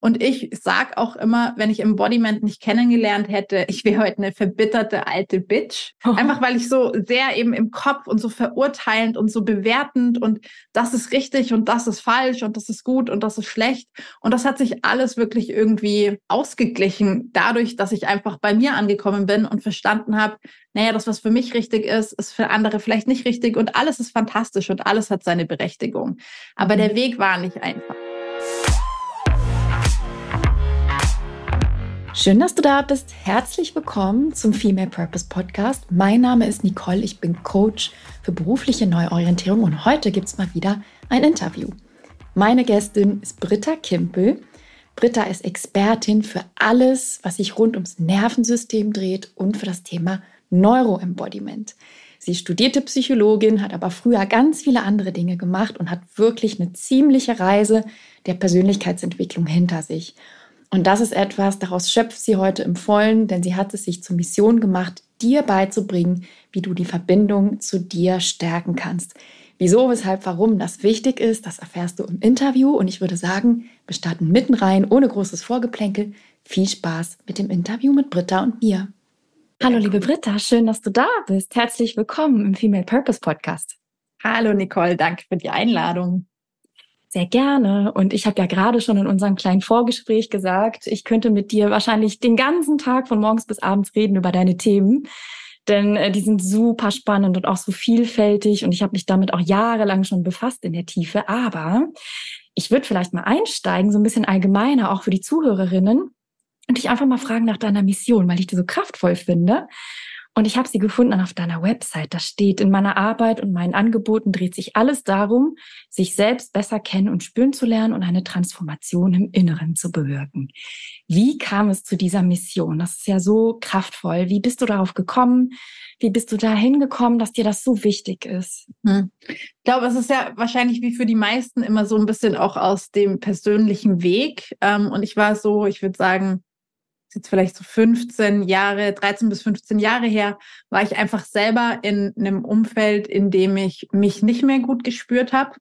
Und ich sag auch immer, wenn ich Embodiment nicht kennengelernt hätte, ich wäre heute eine verbitterte alte Bitch. Oh. Einfach weil ich so sehr eben im Kopf und so verurteilend und so bewertend und das ist richtig und das ist falsch und das ist gut und das ist schlecht. Und das hat sich alles wirklich irgendwie ausgeglichen dadurch, dass ich einfach bei mir angekommen bin und verstanden habe, naja, das, was für mich richtig ist, ist für andere vielleicht nicht richtig und alles ist fantastisch und alles hat seine Berechtigung. Aber der mhm. Weg war nicht einfach. Schön, dass du da bist. Herzlich willkommen zum Female Purpose Podcast. Mein Name ist Nicole, ich bin Coach für berufliche Neuorientierung und heute gibt es mal wieder ein Interview. Meine Gästin ist Britta Kimpel. Britta ist Expertin für alles, was sich rund ums Nervensystem dreht und für das Thema Neuroembodiment. Sie studierte Psychologin, hat aber früher ganz viele andere Dinge gemacht und hat wirklich eine ziemliche Reise der Persönlichkeitsentwicklung hinter sich. Und das ist etwas, daraus schöpft sie heute im Vollen, denn sie hat es sich zur Mission gemacht, dir beizubringen, wie du die Verbindung zu dir stärken kannst. Wieso, weshalb, warum das wichtig ist, das erfährst du im Interview. Und ich würde sagen, wir starten mitten rein, ohne großes Vorgeplänkel. Viel Spaß mit dem Interview mit Britta und mir. Hallo, liebe Britta, schön, dass du da bist. Herzlich willkommen im Female Purpose Podcast. Hallo, Nicole, danke für die Einladung. Sehr gerne. Und ich habe ja gerade schon in unserem kleinen Vorgespräch gesagt, ich könnte mit dir wahrscheinlich den ganzen Tag von morgens bis abends reden über deine Themen. Denn äh, die sind super spannend und auch so vielfältig. Und ich habe mich damit auch jahrelang schon befasst in der Tiefe. Aber ich würde vielleicht mal einsteigen, so ein bisschen allgemeiner, auch für die Zuhörerinnen. Und dich einfach mal fragen nach deiner Mission, weil ich die so kraftvoll finde. Und ich habe sie gefunden auf deiner Website. Da steht, in meiner Arbeit und meinen Angeboten dreht sich alles darum, sich selbst besser kennen und spüren zu lernen und eine Transformation im Inneren zu bewirken. Wie kam es zu dieser Mission? Das ist ja so kraftvoll. Wie bist du darauf gekommen? Wie bist du da hingekommen, dass dir das so wichtig ist? Hm. Ich glaube, es ist ja wahrscheinlich wie für die meisten immer so ein bisschen auch aus dem persönlichen Weg. Ähm, und ich war so, ich würde sagen, jetzt vielleicht so 15 Jahre, 13 bis 15 Jahre her, war ich einfach selber in einem Umfeld, in dem ich mich nicht mehr gut gespürt habe.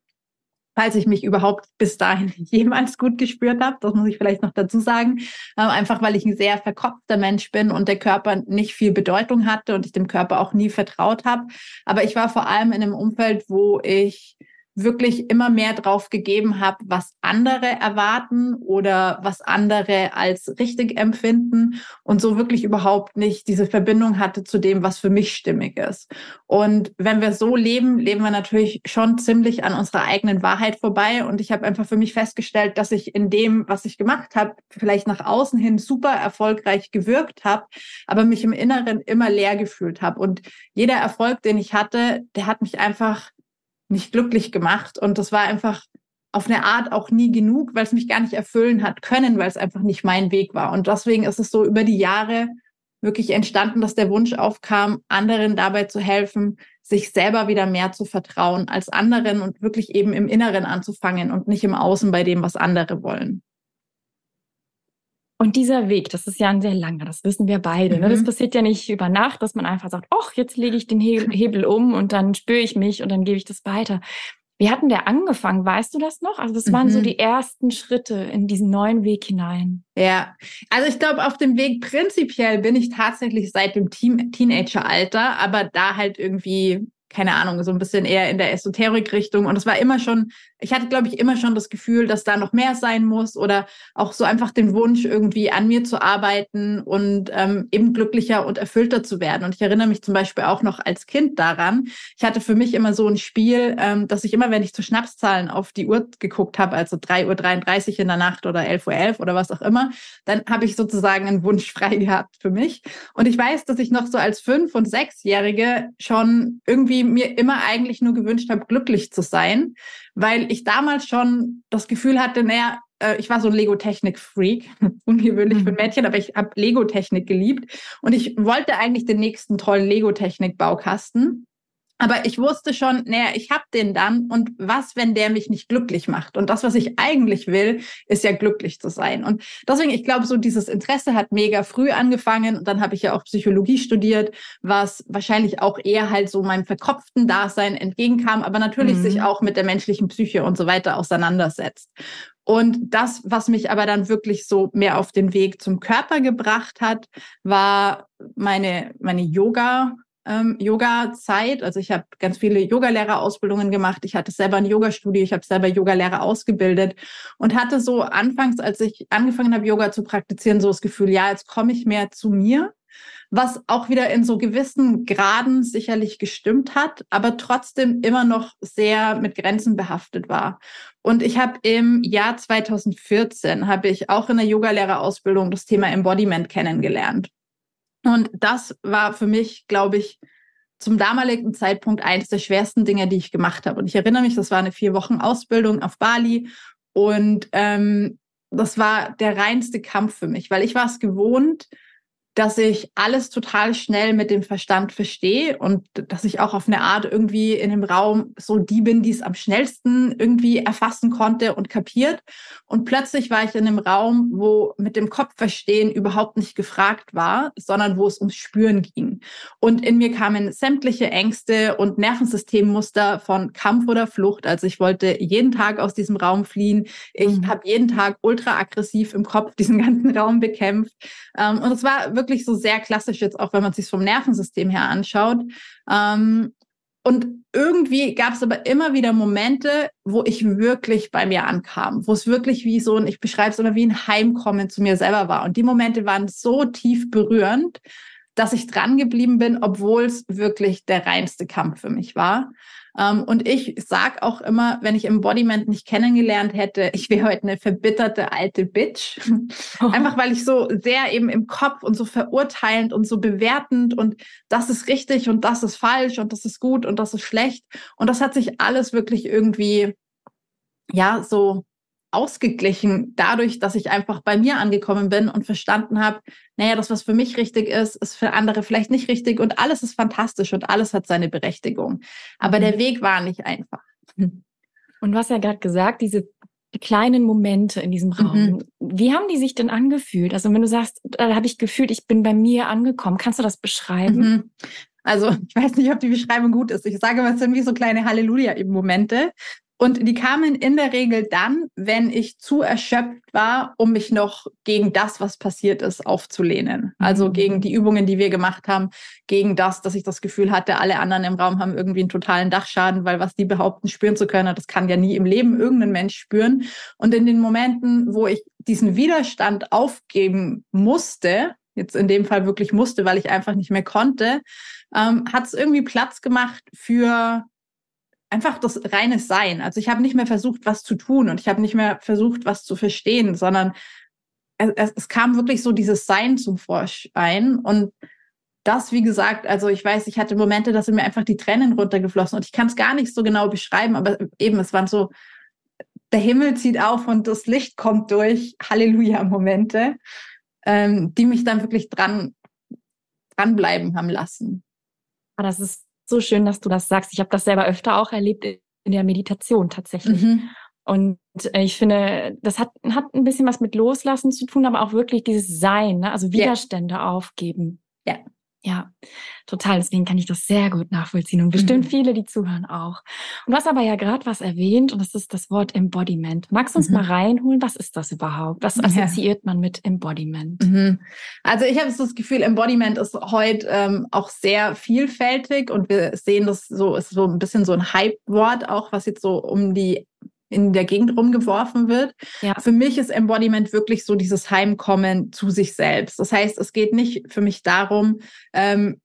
Falls ich mich überhaupt bis dahin jemals gut gespürt habe, das muss ich vielleicht noch dazu sagen. Ähm, einfach weil ich ein sehr verkopfter Mensch bin und der Körper nicht viel Bedeutung hatte und ich dem Körper auch nie vertraut habe. Aber ich war vor allem in einem Umfeld, wo ich wirklich immer mehr drauf gegeben habe, was andere erwarten oder was andere als richtig empfinden und so wirklich überhaupt nicht diese Verbindung hatte zu dem, was für mich stimmig ist. Und wenn wir so leben, leben wir natürlich schon ziemlich an unserer eigenen Wahrheit vorbei. Und ich habe einfach für mich festgestellt, dass ich in dem, was ich gemacht habe, vielleicht nach außen hin super erfolgreich gewirkt habe, aber mich im Inneren immer leer gefühlt habe. Und jeder Erfolg, den ich hatte, der hat mich einfach nicht glücklich gemacht. Und das war einfach auf eine Art auch nie genug, weil es mich gar nicht erfüllen hat können, weil es einfach nicht mein Weg war. Und deswegen ist es so über die Jahre wirklich entstanden, dass der Wunsch aufkam, anderen dabei zu helfen, sich selber wieder mehr zu vertrauen als anderen und wirklich eben im Inneren anzufangen und nicht im Außen bei dem, was andere wollen. Und dieser Weg, das ist ja ein sehr langer, das wissen wir beide. Mhm. Ne? Das mhm. passiert ja nicht über Nacht, dass man einfach sagt, ach, jetzt lege ich den Hebel um und dann spüre ich mich und dann gebe ich das weiter. Wie hatten der angefangen? Weißt du das noch? Also das waren mhm. so die ersten Schritte in diesen neuen Weg hinein. Ja, also ich glaube, auf dem Weg prinzipiell bin ich tatsächlich seit dem Teen Teenageralter, aber da halt irgendwie keine Ahnung, so ein bisschen eher in der Esoterik-Richtung. Und es war immer schon, ich hatte, glaube ich, immer schon das Gefühl, dass da noch mehr sein muss oder auch so einfach den Wunsch, irgendwie an mir zu arbeiten und ähm, eben glücklicher und erfüllter zu werden. Und ich erinnere mich zum Beispiel auch noch als Kind daran. Ich hatte für mich immer so ein Spiel, ähm, dass ich immer, wenn ich zu Schnapszahlen auf die Uhr geguckt habe, also 3.33 Uhr in der Nacht oder 11.11 Uhr 11 oder was auch immer, dann habe ich sozusagen einen Wunsch frei gehabt für mich. Und ich weiß, dass ich noch so als Fünf- und Sechsjährige schon irgendwie mir immer eigentlich nur gewünscht habe, glücklich zu sein, weil ich damals schon das Gefühl hatte, naja, äh, ich war so ein Lego-Technik-Freak, ungewöhnlich für ein mhm. Mädchen, aber ich habe Lego-Technik geliebt und ich wollte eigentlich den nächsten tollen Lego-Technik-Baukasten. Aber ich wusste schon, naja, ich habe den dann und was, wenn der mich nicht glücklich macht? Und das, was ich eigentlich will, ist ja glücklich zu sein. Und deswegen, ich glaube, so dieses Interesse hat mega früh angefangen und dann habe ich ja auch Psychologie studiert, was wahrscheinlich auch eher halt so meinem verkopften Dasein entgegenkam, aber natürlich mhm. sich auch mit der menschlichen Psyche und so weiter auseinandersetzt. Und das, was mich aber dann wirklich so mehr auf den Weg zum Körper gebracht hat, war meine, meine Yoga ähm, Yoga-Zeit. Also ich habe ganz viele Yogalehrerausbildungen gemacht. Ich hatte selber ein Yoga-Studio. Ich habe selber Yogalehrer ausgebildet und hatte so anfangs, als ich angefangen habe, Yoga zu praktizieren, so das Gefühl, ja, jetzt komme ich mehr zu mir was auch wieder in so gewissen Graden sicherlich gestimmt hat, aber trotzdem immer noch sehr mit Grenzen behaftet war. Und ich habe im Jahr 2014 habe ich auch in der Yogalehrerausbildung das Thema Embodiment kennengelernt. Und das war für mich, glaube ich, zum damaligen Zeitpunkt eines der schwersten Dinge, die ich gemacht habe. Und ich erinnere mich, das war eine vier Wochen Ausbildung auf Bali und ähm, das war der reinste Kampf für mich, weil ich war es gewohnt, dass ich alles total schnell mit dem Verstand verstehe und dass ich auch auf eine Art irgendwie in dem Raum so die bin, die es am schnellsten irgendwie erfassen konnte und kapiert. Und plötzlich war ich in einem Raum, wo mit dem Kopf verstehen überhaupt nicht gefragt war, sondern wo es ums Spüren ging. Und in mir kamen sämtliche Ängste und Nervensystemmuster von Kampf oder Flucht. Also ich wollte jeden Tag aus diesem Raum fliehen. Ich mhm. habe jeden Tag ultra aggressiv im Kopf diesen ganzen Raum bekämpft. Ähm, und es war wirklich so sehr klassisch jetzt auch, wenn man sich vom Nervensystem her anschaut. Ähm, und irgendwie gab es aber immer wieder Momente, wo ich wirklich bei mir ankam, wo es wirklich wie so ein, ich beschreibe es immer wie ein Heimkommen zu mir selber war. Und die Momente waren so tief berührend, dass ich dran geblieben bin, obwohl es wirklich der reinste Kampf für mich war. Ähm, und ich sag auch immer, wenn ich Embodiment nicht kennengelernt hätte, ich wäre heute eine verbitterte alte Bitch. Oh. Einfach weil ich so sehr eben im Kopf und so verurteilend und so bewertend und das ist richtig und das ist falsch und das ist gut und das ist schlecht. Und das hat sich alles wirklich irgendwie, ja, so ausgeglichen dadurch, dass ich einfach bei mir angekommen bin und verstanden habe, naja, das, was für mich richtig ist, ist für andere vielleicht nicht richtig und alles ist fantastisch und alles hat seine Berechtigung. Aber mhm. der Weg war nicht einfach. Und du hast ja gerade gesagt, diese kleinen Momente in diesem Raum, mhm. wie haben die sich denn angefühlt? Also wenn du sagst, da habe ich gefühlt, ich bin bei mir angekommen, kannst du das beschreiben? Mhm. Also ich weiß nicht, ob die Beschreibung gut ist. Ich sage mal, es sind wie so kleine Halleluja-Momente, und die kamen in der Regel dann, wenn ich zu erschöpft war, um mich noch gegen das, was passiert ist, aufzulehnen. Also mhm. gegen die Übungen, die wir gemacht haben, gegen das, dass ich das Gefühl hatte, alle anderen im Raum haben irgendwie einen totalen Dachschaden, weil was die behaupten, spüren zu können, das kann ja nie im Leben irgendein Mensch spüren. Und in den Momenten, wo ich diesen Widerstand aufgeben musste, jetzt in dem Fall wirklich musste, weil ich einfach nicht mehr konnte, ähm, hat es irgendwie Platz gemacht für einfach das reine Sein. Also ich habe nicht mehr versucht, was zu tun und ich habe nicht mehr versucht, was zu verstehen, sondern es, es, kam wirklich so dieses Sein zum Vorschein und das, wie gesagt, also ich weiß, ich hatte Momente, da sind mir einfach die Tränen runtergeflossen und ich kann es gar nicht so genau beschreiben, aber eben, es waren so, der Himmel zieht auf und das Licht kommt durch, Halleluja-Momente, ähm, die mich dann wirklich dran, dranbleiben haben lassen. Ah, das ist so schön, dass du das sagst. Ich habe das selber öfter auch erlebt in der Meditation tatsächlich. Mhm. Und äh, ich finde, das hat, hat ein bisschen was mit Loslassen zu tun, aber auch wirklich dieses Sein, ne? also Widerstände ja. aufgeben. Ja. Ja, total. Deswegen kann ich das sehr gut nachvollziehen und bestimmt mhm. viele, die zuhören auch. Und du hast aber ja gerade was erwähnt und das ist das Wort Embodiment. Magst du uns mhm. mal reinholen? Was ist das überhaupt? Was assoziiert ja. man mit Embodiment? Mhm. Also ich habe das Gefühl, Embodiment ist heute ähm, auch sehr vielfältig und wir sehen das so, ist so ein bisschen so ein Hype-Wort auch, was jetzt so um die in der Gegend rumgeworfen wird. Ja. Für mich ist Embodiment wirklich so dieses Heimkommen zu sich selbst. Das heißt, es geht nicht für mich darum, ähm,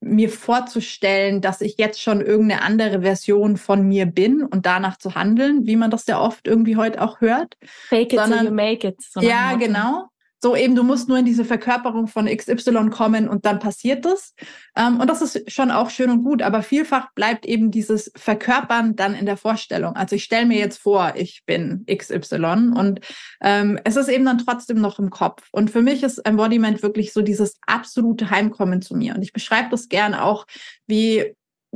mir vorzustellen, dass ich jetzt schon irgendeine andere Version von mir bin und danach zu handeln, wie man das ja oft irgendwie heute auch hört. Fake it Sondern, so you make it. So ja, genau. So eben, du musst nur in diese Verkörperung von XY kommen und dann passiert das. Ähm, und das ist schon auch schön und gut, aber vielfach bleibt eben dieses Verkörpern dann in der Vorstellung. Also ich stelle mir jetzt vor, ich bin XY und ähm, es ist eben dann trotzdem noch im Kopf. Und für mich ist Embodiment wirklich so dieses absolute Heimkommen zu mir. Und ich beschreibe das gern auch wie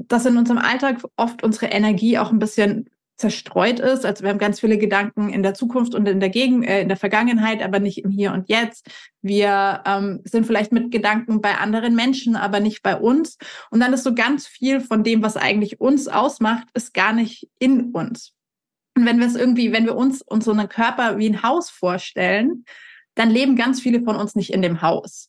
dass in unserem Alltag oft unsere Energie auch ein bisschen zerstreut ist. Also wir haben ganz viele Gedanken in der Zukunft und in der Gegen äh, in der Vergangenheit, aber nicht im Hier und Jetzt. Wir ähm, sind vielleicht mit Gedanken bei anderen Menschen, aber nicht bei uns. Und dann ist so ganz viel von dem, was eigentlich uns ausmacht, ist gar nicht in uns. Und wenn wir es irgendwie, wenn wir uns unseren Körper wie ein Haus vorstellen, dann leben ganz viele von uns nicht in dem Haus.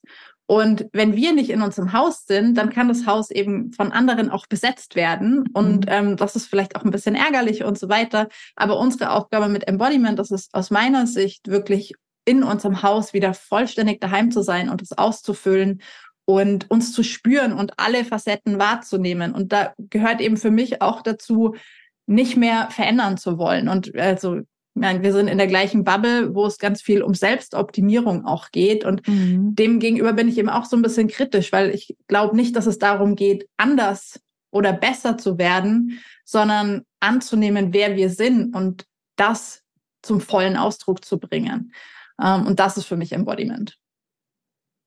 Und wenn wir nicht in unserem Haus sind, dann kann das Haus eben von anderen auch besetzt werden. Und mhm. ähm, das ist vielleicht auch ein bisschen ärgerlich und so weiter. Aber unsere Aufgabe mit Embodiment, das ist aus meiner Sicht wirklich in unserem Haus wieder vollständig daheim zu sein und es auszufüllen und uns zu spüren und alle Facetten wahrzunehmen. Und da gehört eben für mich auch dazu, nicht mehr verändern zu wollen. Und also meine, wir sind in der gleichen Bubble, wo es ganz viel um Selbstoptimierung auch geht. Und mhm. dem gegenüber bin ich eben auch so ein bisschen kritisch, weil ich glaube nicht, dass es darum geht, anders oder besser zu werden, sondern anzunehmen, wer wir sind und das zum vollen Ausdruck zu bringen. Ähm, und das ist für mich Embodiment.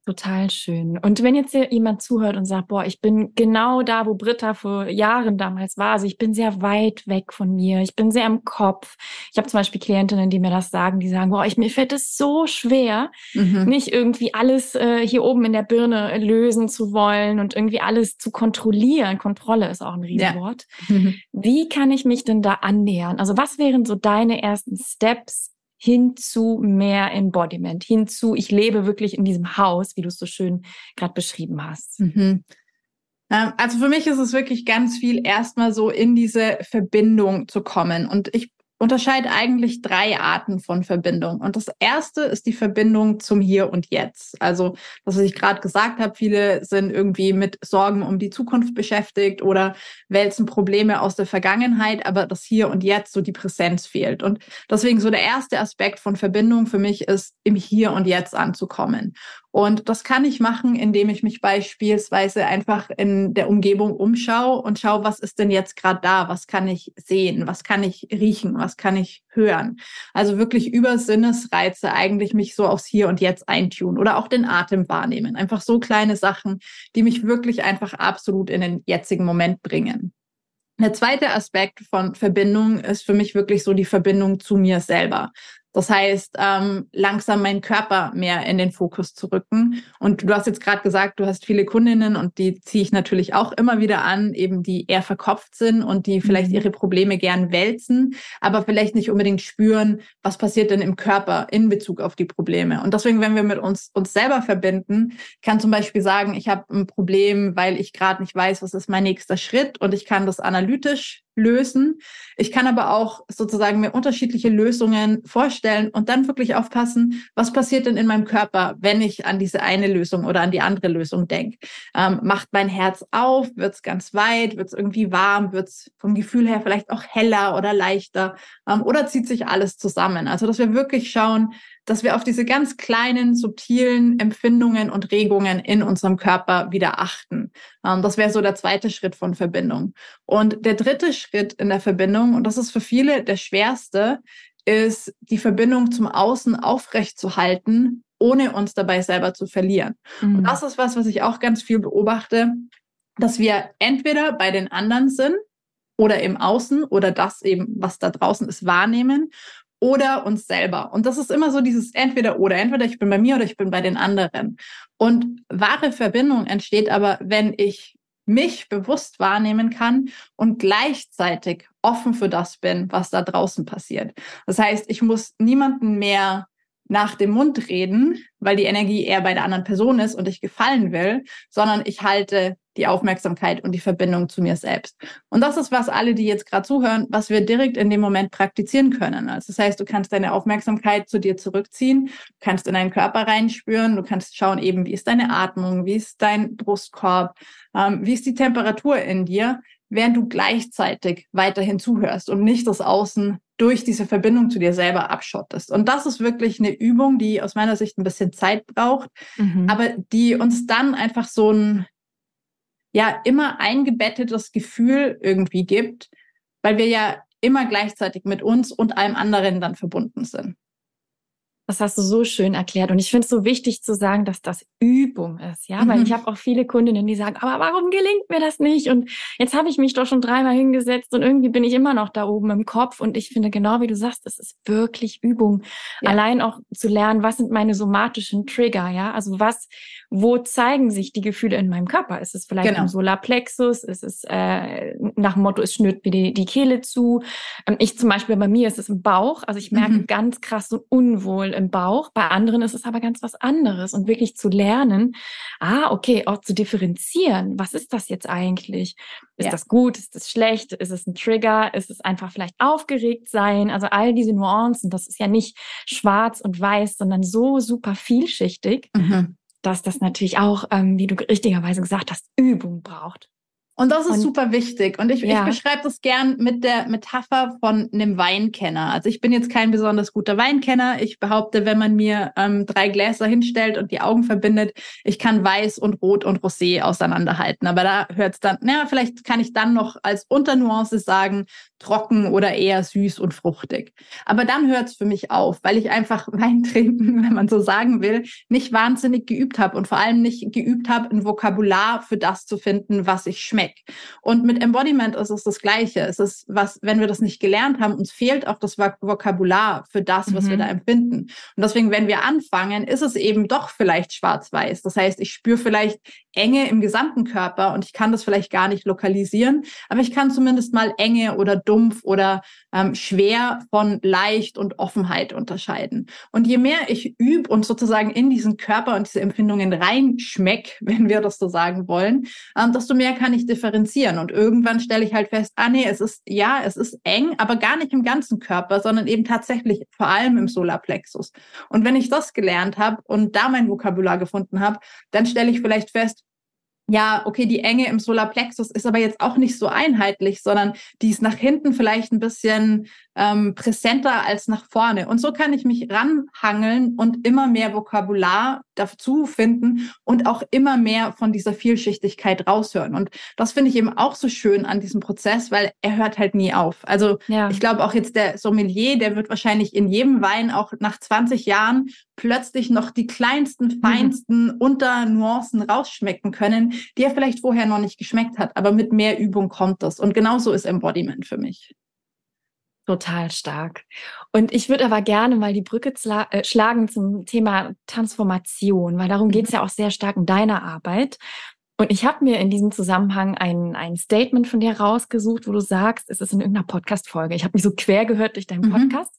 Total schön. Und wenn jetzt hier jemand zuhört und sagt, boah, ich bin genau da, wo Britta vor Jahren damals war, also ich bin sehr weit weg von mir, ich bin sehr im Kopf. Ich habe zum Beispiel Klientinnen, die mir das sagen, die sagen, boah, ich, mir fällt es so schwer, mhm. nicht irgendwie alles äh, hier oben in der Birne lösen zu wollen und irgendwie alles zu kontrollieren. Kontrolle ist auch ein Riesenwort. Ja. Mhm. Wie kann ich mich denn da annähern? Also was wären so deine ersten Steps, hin zu mehr Embodiment, hin zu, ich lebe wirklich in diesem Haus, wie du es so schön gerade beschrieben hast. Mhm. Ähm, also für mich ist es wirklich ganz viel erstmal so in diese Verbindung zu kommen. Und ich unterscheidet eigentlich drei Arten von Verbindung. Und das erste ist die Verbindung zum Hier und Jetzt. Also, das, was ich gerade gesagt habe, viele sind irgendwie mit Sorgen um die Zukunft beschäftigt oder wälzen Probleme aus der Vergangenheit, aber das Hier und Jetzt, so die Präsenz fehlt. Und deswegen so der erste Aspekt von Verbindung für mich ist, im Hier und Jetzt anzukommen. Und das kann ich machen, indem ich mich beispielsweise einfach in der Umgebung umschaue und schaue, was ist denn jetzt gerade da? Was kann ich sehen? Was kann ich riechen? Was kann ich hören? Also wirklich über Sinnesreize eigentlich mich so aufs Hier und Jetzt eintun oder auch den Atem wahrnehmen. Einfach so kleine Sachen, die mich wirklich einfach absolut in den jetzigen Moment bringen. Der zweite Aspekt von Verbindung ist für mich wirklich so die Verbindung zu mir selber. Das heißt, ähm, langsam meinen Körper mehr in den Fokus zu rücken. Und du hast jetzt gerade gesagt, du hast viele Kundinnen und die ziehe ich natürlich auch immer wieder an, eben die eher verkopft sind und die vielleicht mhm. ihre Probleme gern wälzen, aber vielleicht nicht unbedingt spüren, was passiert denn im Körper in Bezug auf die Probleme. Und deswegen, wenn wir mit uns uns selber verbinden, kann zum Beispiel sagen, ich habe ein Problem, weil ich gerade nicht weiß, was ist mein nächster Schritt und ich kann das analytisch lösen. Ich kann aber auch sozusagen mir unterschiedliche Lösungen vorstellen und dann wirklich aufpassen, was passiert denn in meinem Körper, wenn ich an diese eine Lösung oder an die andere Lösung denke. Ähm, macht mein Herz auf, wird es ganz weit, wird es irgendwie warm, wird es vom Gefühl her vielleicht auch heller oder leichter ähm, oder zieht sich alles zusammen. Also dass wir wirklich schauen, dass wir auf diese ganz kleinen, subtilen Empfindungen und Regungen in unserem Körper wieder achten. Ähm, das wäre so der zweite Schritt von Verbindung. Und der dritte Schritt in der Verbindung, und das ist für viele der schwerste, ist die Verbindung zum Außen aufrechtzuhalten, ohne uns dabei selber zu verlieren. Mhm. Und das ist was, was ich auch ganz viel beobachte, dass wir entweder bei den anderen sind oder im Außen oder das eben, was da draußen ist, wahrnehmen oder uns selber. Und das ist immer so dieses entweder oder. Entweder ich bin bei mir oder ich bin bei den anderen. Und wahre Verbindung entsteht aber, wenn ich mich bewusst wahrnehmen kann und gleichzeitig offen für das bin, was da draußen passiert. Das heißt, ich muss niemanden mehr nach dem Mund reden, weil die Energie eher bei der anderen Person ist und ich gefallen will, sondern ich halte die Aufmerksamkeit und die Verbindung zu mir selbst. Und das ist, was alle, die jetzt gerade zuhören, was wir direkt in dem Moment praktizieren können. Also das heißt, du kannst deine Aufmerksamkeit zu dir zurückziehen, du kannst in deinen Körper reinspüren, du kannst schauen eben, wie ist deine Atmung, wie ist dein Brustkorb, ähm, wie ist die Temperatur in dir, während du gleichzeitig weiterhin zuhörst und nicht das Außen durch diese Verbindung zu dir selber abschottest. Und das ist wirklich eine Übung, die aus meiner Sicht ein bisschen Zeit braucht, mhm. aber die uns dann einfach so ein ja immer eingebettetes Gefühl irgendwie gibt, weil wir ja immer gleichzeitig mit uns und allem anderen dann verbunden sind. Das hast du so schön erklärt. Und ich finde es so wichtig zu sagen, dass das Übung ist. Ja, mhm. weil ich habe auch viele Kundinnen, die sagen, aber warum gelingt mir das nicht? Und jetzt habe ich mich doch schon dreimal hingesetzt und irgendwie bin ich immer noch da oben im Kopf. Und ich finde genau wie du sagst, es ist wirklich Übung. Ja. Allein auch zu lernen, was sind meine somatischen Trigger? Ja, also was, wo zeigen sich die Gefühle in meinem Körper? Ist es vielleicht genau. im Solarplexus? Ist es äh, nach dem Motto, es schnürt mir die, die Kehle zu? Ähm, ich zum Beispiel, bei mir ist es im Bauch. Also ich merke mhm. ganz krass so unwohl im Bauch. Bei anderen ist es aber ganz was anderes und wirklich zu lernen, ah, okay, auch zu differenzieren. Was ist das jetzt eigentlich? Ist ja. das gut? Ist das schlecht? Ist es ein Trigger? Ist es einfach vielleicht aufgeregt sein? Also all diese Nuancen, das ist ja nicht schwarz und weiß, sondern so super vielschichtig. Mhm dass das natürlich auch, ähm, wie du richtigerweise gesagt hast, Übung braucht. Und das ist und, super wichtig. Und ich, ja. ich beschreibe das gern mit der Metapher von einem Weinkenner. Also ich bin jetzt kein besonders guter Weinkenner. Ich behaupte, wenn man mir ähm, drei Gläser hinstellt und die Augen verbindet, ich kann Weiß und Rot und Rosé auseinanderhalten. Aber da hört es dann, naja, vielleicht kann ich dann noch als Unternuance sagen, trocken oder eher süß und fruchtig. Aber dann hört es für mich auf, weil ich einfach Wein trinken, wenn man so sagen will, nicht wahnsinnig geübt habe und vor allem nicht geübt habe, ein Vokabular für das zu finden, was ich schmecke. Und mit Embodiment ist es das Gleiche. Es ist was, wenn wir das nicht gelernt haben, uns fehlt auch das Vokabular für das, was mhm. wir da empfinden. Und deswegen, wenn wir anfangen, ist es eben doch vielleicht schwarz-weiß. Das heißt, ich spüre vielleicht Enge im gesamten Körper und ich kann das vielleicht gar nicht lokalisieren, aber ich kann zumindest mal Enge oder dumpf oder ähm, schwer von leicht und Offenheit unterscheiden. Und je mehr ich übe und sozusagen in diesen Körper und diese Empfindungen reinschmeck, wenn wir das so sagen wollen, ähm, desto mehr kann ich differenzieren. Und irgendwann stelle ich halt fest, ah nee, es ist, ja, es ist eng, aber gar nicht im ganzen Körper, sondern eben tatsächlich vor allem im Solarplexus. Und wenn ich das gelernt habe und da mein Vokabular gefunden habe, dann stelle ich vielleicht fest, ja, okay, die Enge im Solarplexus ist aber jetzt auch nicht so einheitlich, sondern die ist nach hinten vielleicht ein bisschen ähm, präsenter als nach vorne. Und so kann ich mich ranhangeln und immer mehr Vokabular dazu finden und auch immer mehr von dieser Vielschichtigkeit raushören. Und das finde ich eben auch so schön an diesem Prozess, weil er hört halt nie auf. Also ja. ich glaube auch jetzt der Sommelier, der wird wahrscheinlich in jedem Wein auch nach 20 Jahren plötzlich noch die kleinsten, mhm. feinsten mhm. Unternuancen rausschmecken können, die er vielleicht vorher noch nicht geschmeckt hat. Aber mit mehr Übung kommt das. Und genauso ist Embodiment für mich. Total stark. Und ich würde aber gerne mal die Brücke äh, schlagen zum Thema Transformation, weil darum geht es mhm. ja auch sehr stark in deiner Arbeit. Und ich habe mir in diesem Zusammenhang ein, ein Statement von dir rausgesucht, wo du sagst, es ist in irgendeiner Podcast-Folge. Ich habe mich so quer gehört durch deinen mhm. Podcast.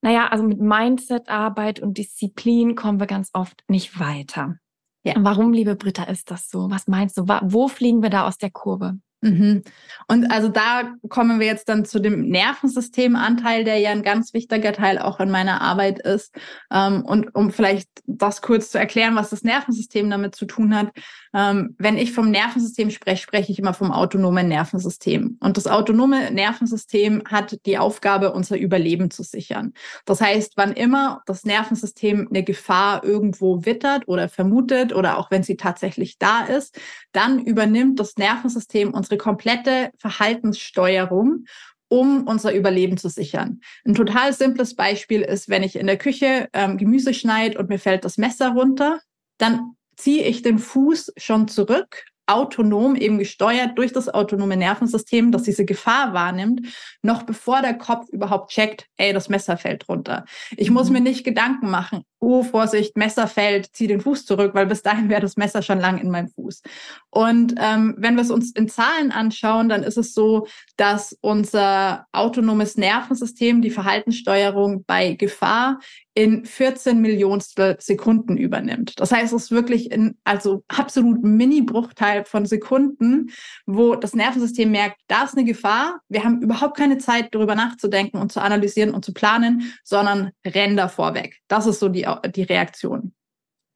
Naja, also mit Mindset-Arbeit und Disziplin kommen wir ganz oft nicht weiter. Ja. Warum, liebe Britta, ist das so? Was meinst du? Wo fliegen wir da aus der Kurve? Mhm. Und also da kommen wir jetzt dann zu dem Nervensystemanteil, der ja ein ganz wichtiger Teil auch in meiner Arbeit ist. Ähm, und um vielleicht das kurz zu erklären, was das Nervensystem damit zu tun hat. Ähm, wenn ich vom Nervensystem spreche, spreche ich immer vom autonomen Nervensystem. Und das autonome Nervensystem hat die Aufgabe, unser Überleben zu sichern. Das heißt, wann immer das Nervensystem eine Gefahr irgendwo wittert oder vermutet oder auch wenn sie tatsächlich da ist, dann übernimmt das Nervensystem unsere komplette Verhaltenssteuerung um unser Überleben zu sichern. Ein total simples Beispiel ist, wenn ich in der Küche ähm, Gemüse schneide und mir fällt das Messer runter, dann ziehe ich den Fuß schon zurück, autonom eben gesteuert durch das autonome Nervensystem, das diese Gefahr wahrnimmt, noch bevor der Kopf überhaupt checkt, ey, das Messer fällt runter. Ich muss mhm. mir nicht Gedanken machen, oh, Vorsicht, Messer fällt, zieh den Fuß zurück, weil bis dahin wäre das Messer schon lang in meinem Fuß. Und ähm, wenn wir es uns in Zahlen anschauen, dann ist es so, dass unser autonomes Nervensystem die Verhaltenssteuerung bei Gefahr in 14 Millionstel Sekunden übernimmt. Das heißt, es ist wirklich in also absolut Mini-Bruchteil von Sekunden, wo das Nervensystem merkt, da ist eine Gefahr. Wir haben überhaupt keine Zeit, darüber nachzudenken und zu analysieren und zu planen, sondern rennen davor weg. Das ist so die, die Reaktion.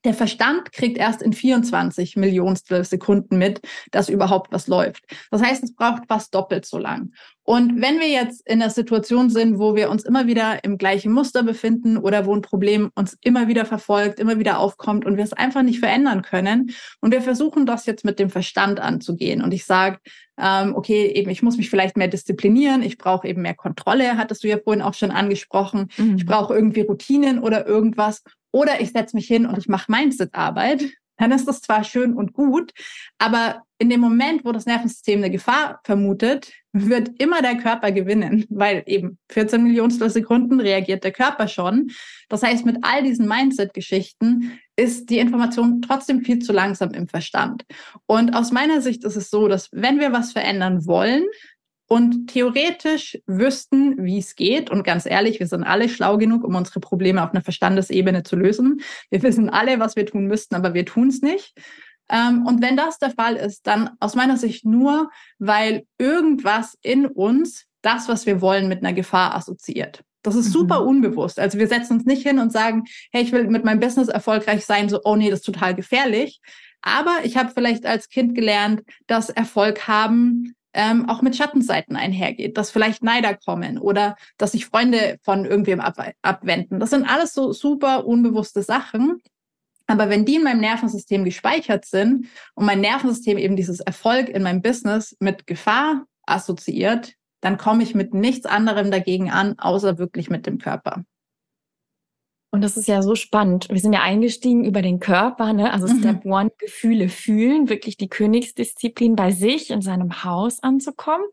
Der Verstand kriegt erst in 24 Millionstel Sekunden mit, dass überhaupt was läuft. Das heißt, es braucht fast doppelt so lang. Und wenn wir jetzt in der Situation sind, wo wir uns immer wieder im gleichen Muster befinden oder wo ein Problem uns immer wieder verfolgt, immer wieder aufkommt und wir es einfach nicht verändern können und wir versuchen das jetzt mit dem Verstand anzugehen und ich sage, ähm, okay, eben ich muss mich vielleicht mehr disziplinieren, ich brauche eben mehr Kontrolle, hattest du ja vorhin auch schon angesprochen, mhm. ich brauche irgendwie Routinen oder irgendwas oder ich setze mich hin und ich mache Mindset-Arbeit, dann ist das zwar schön und gut, aber in dem Moment, wo das Nervensystem eine Gefahr vermutet, wird immer der Körper gewinnen, weil eben 14 Millionstel Sekunden reagiert der Körper schon. Das heißt, mit all diesen Mindset-Geschichten ist die Information trotzdem viel zu langsam im Verstand. Und aus meiner Sicht ist es so, dass wenn wir was verändern wollen, und theoretisch wüssten, wie es geht. Und ganz ehrlich, wir sind alle schlau genug, um unsere Probleme auf einer Verstandesebene zu lösen. Wir wissen alle, was wir tun müssten, aber wir tun es nicht. Ähm, und wenn das der Fall ist, dann aus meiner Sicht nur, weil irgendwas in uns das, was wir wollen, mit einer Gefahr assoziiert. Das ist super mhm. unbewusst. Also wir setzen uns nicht hin und sagen, hey, ich will mit meinem Business erfolgreich sein, so, oh nee, das ist total gefährlich. Aber ich habe vielleicht als Kind gelernt, dass Erfolg haben ähm, auch mit Schattenseiten einhergeht, dass vielleicht Neider kommen oder dass sich Freunde von irgendwem ab abwenden. Das sind alles so super unbewusste Sachen. Aber wenn die in meinem Nervensystem gespeichert sind und mein Nervensystem eben dieses Erfolg in meinem Business mit Gefahr assoziiert, dann komme ich mit nichts anderem dagegen an, außer wirklich mit dem Körper. Und das ist ja so spannend. Wir sind ja eingestiegen über den Körper, ne? Also mhm. Step One, Gefühle fühlen, wirklich die Königsdisziplin bei sich in seinem Haus anzukommen.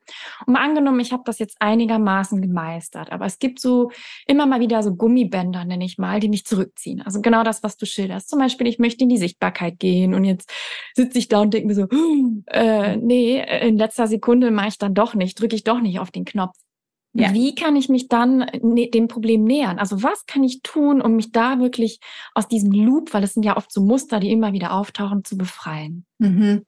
Und mal angenommen, ich habe das jetzt einigermaßen gemeistert, aber es gibt so immer mal wieder so Gummibänder, nenne ich mal, die mich zurückziehen. Also genau das, was du schilderst. Zum Beispiel, ich möchte in die Sichtbarkeit gehen und jetzt sitze ich da und denke mir so, äh, nee, in letzter Sekunde mache ich dann doch nicht, drücke ich doch nicht auf den Knopf. Ja. Wie kann ich mich dann ne, dem Problem nähern? Also was kann ich tun, um mich da wirklich aus diesem Loop, weil es sind ja oft so Muster, die immer wieder auftauchen, zu befreien? Mhm.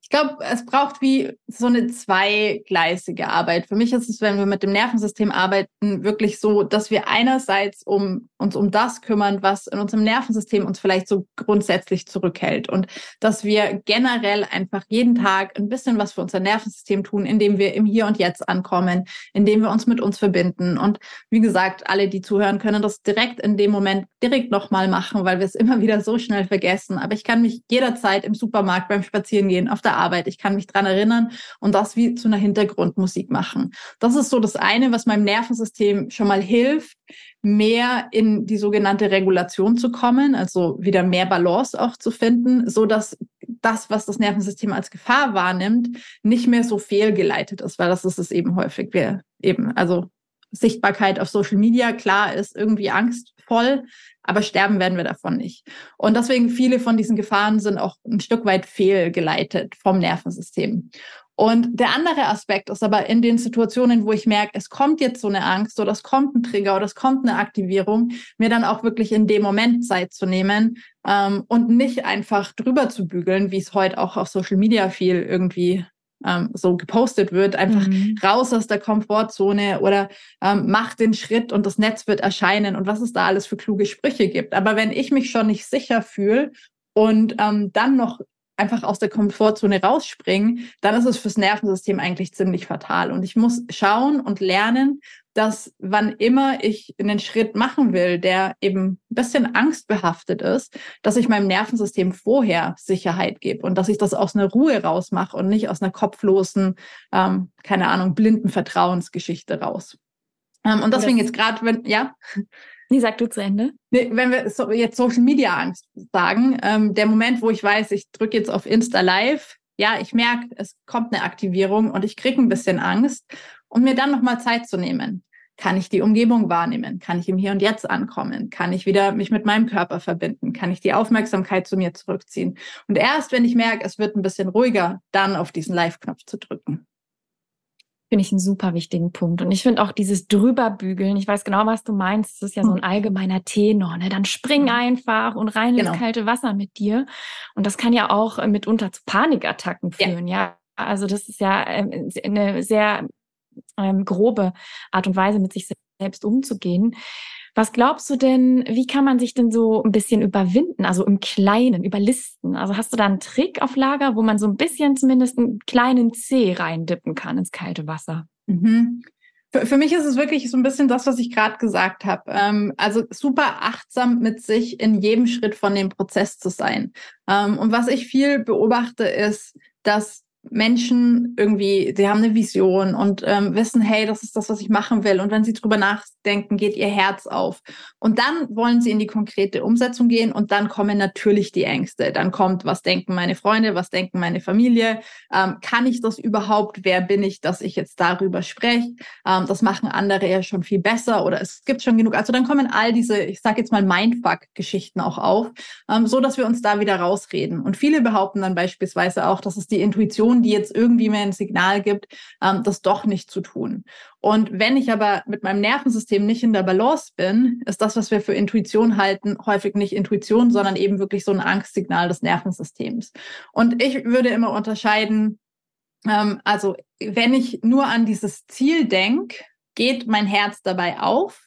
Ich glaube, es braucht wie so eine zweigleisige Arbeit. Für mich ist es, wenn wir mit dem Nervensystem arbeiten, wirklich so, dass wir einerseits um, uns um das kümmern, was in unserem Nervensystem uns vielleicht so grundsätzlich zurückhält und dass wir generell einfach jeden Tag ein bisschen was für unser Nervensystem tun, indem wir im Hier und Jetzt ankommen, indem wir uns mit uns verbinden. Und wie gesagt, alle, die zuhören, können das direkt in dem Moment direkt nochmal machen, weil wir es immer wieder so schnell vergessen. Aber ich kann mich jederzeit im Supermarkt beim Spazierengehen auf der Arbeit. Ich kann mich dran erinnern und das wie zu einer Hintergrundmusik machen. Das ist so das eine, was meinem Nervensystem schon mal hilft, mehr in die sogenannte Regulation zu kommen, also wieder mehr Balance auch zu finden, so dass das, was das Nervensystem als Gefahr wahrnimmt, nicht mehr so fehlgeleitet ist, weil das ist es eben häufig. Wir eben, also Sichtbarkeit auf Social Media, klar, ist irgendwie angstvoll, aber sterben werden wir davon nicht. Und deswegen viele von diesen Gefahren sind auch ein Stück weit fehlgeleitet vom Nervensystem. Und der andere Aspekt ist aber in den Situationen, wo ich merke, es kommt jetzt so eine Angst oder es kommt ein Trigger oder es kommt eine Aktivierung, mir dann auch wirklich in dem Moment Zeit zu nehmen ähm, und nicht einfach drüber zu bügeln, wie es heute auch auf Social Media viel irgendwie ähm, so gepostet wird, einfach mhm. raus aus der Komfortzone oder ähm, mach den Schritt und das Netz wird erscheinen und was es da alles für kluge Sprüche gibt. Aber wenn ich mich schon nicht sicher fühle und ähm, dann noch einfach aus der Komfortzone rausspringen, dann ist es fürs Nervensystem eigentlich ziemlich fatal. Und ich muss schauen und lernen, dass wann immer ich einen Schritt machen will, der eben ein bisschen angstbehaftet ist, dass ich meinem Nervensystem vorher Sicherheit gebe und dass ich das aus einer Ruhe rausmache und nicht aus einer kopflosen, ähm, keine Ahnung, blinden Vertrauensgeschichte raus. Ähm, und deswegen jetzt gerade, wenn, ja. Nee, sag du zu Ende. Nee, wenn wir so, jetzt Social Media Angst sagen, ähm, der Moment, wo ich weiß, ich drücke jetzt auf Insta Live, ja, ich merke, es kommt eine Aktivierung und ich kriege ein bisschen Angst und mir dann nochmal Zeit zu nehmen. Kann ich die Umgebung wahrnehmen? Kann ich im Hier und Jetzt ankommen? Kann ich wieder mich mit meinem Körper verbinden? Kann ich die Aufmerksamkeit zu mir zurückziehen? Und erst, wenn ich merke, es wird ein bisschen ruhiger, dann auf diesen Live-Knopf zu drücken. Finde ich einen super wichtigen Punkt. Und ich finde auch dieses Drüberbügeln, ich weiß genau, was du meinst, das ist ja so ein hm. allgemeiner Tenor. Ne? Dann spring einfach und rein genau. ins kalte Wasser mit dir. Und das kann ja auch mitunter zu Panikattacken führen, ja. ja. Also das ist ja ähm, eine sehr ähm, grobe Art und Weise, mit sich selbst umzugehen. Was glaubst du denn, wie kann man sich denn so ein bisschen überwinden, also im Kleinen, überlisten? Also hast du da einen Trick auf Lager, wo man so ein bisschen zumindest einen kleinen Zeh reindippen kann ins kalte Wasser? Mhm. Für, für mich ist es wirklich so ein bisschen das, was ich gerade gesagt habe. Ähm, also super achtsam mit sich in jedem Schritt von dem Prozess zu sein. Ähm, und was ich viel beobachte, ist, dass Menschen irgendwie, sie haben eine Vision und ähm, wissen, hey, das ist das, was ich machen will. Und wenn sie drüber nachdenken, geht ihr Herz auf. Und dann wollen sie in die konkrete Umsetzung gehen und dann kommen natürlich die Ängste. Dann kommt, was denken meine Freunde, was denken meine Familie? Ähm, kann ich das überhaupt? Wer bin ich, dass ich jetzt darüber spreche? Ähm, das machen andere ja schon viel besser oder es gibt schon genug. Also dann kommen all diese, ich sage jetzt mal Mindfuck-Geschichten auch auf, ähm, so dass wir uns da wieder rausreden. Und viele behaupten dann beispielsweise auch, dass es die Intuition Person, die jetzt irgendwie mir ein Signal gibt, ähm, das doch nicht zu tun. Und wenn ich aber mit meinem Nervensystem nicht in der Balance bin, ist das, was wir für Intuition halten, häufig nicht Intuition, sondern eben wirklich so ein Angstsignal des Nervensystems. Und ich würde immer unterscheiden, ähm, also wenn ich nur an dieses Ziel denke, geht mein Herz dabei auf,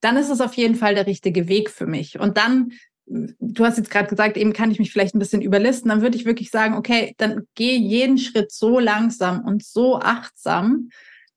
dann ist es auf jeden Fall der richtige Weg für mich. Und dann du hast jetzt gerade gesagt, eben kann ich mich vielleicht ein bisschen überlisten, dann würde ich wirklich sagen, okay, dann geh jeden Schritt so langsam und so achtsam,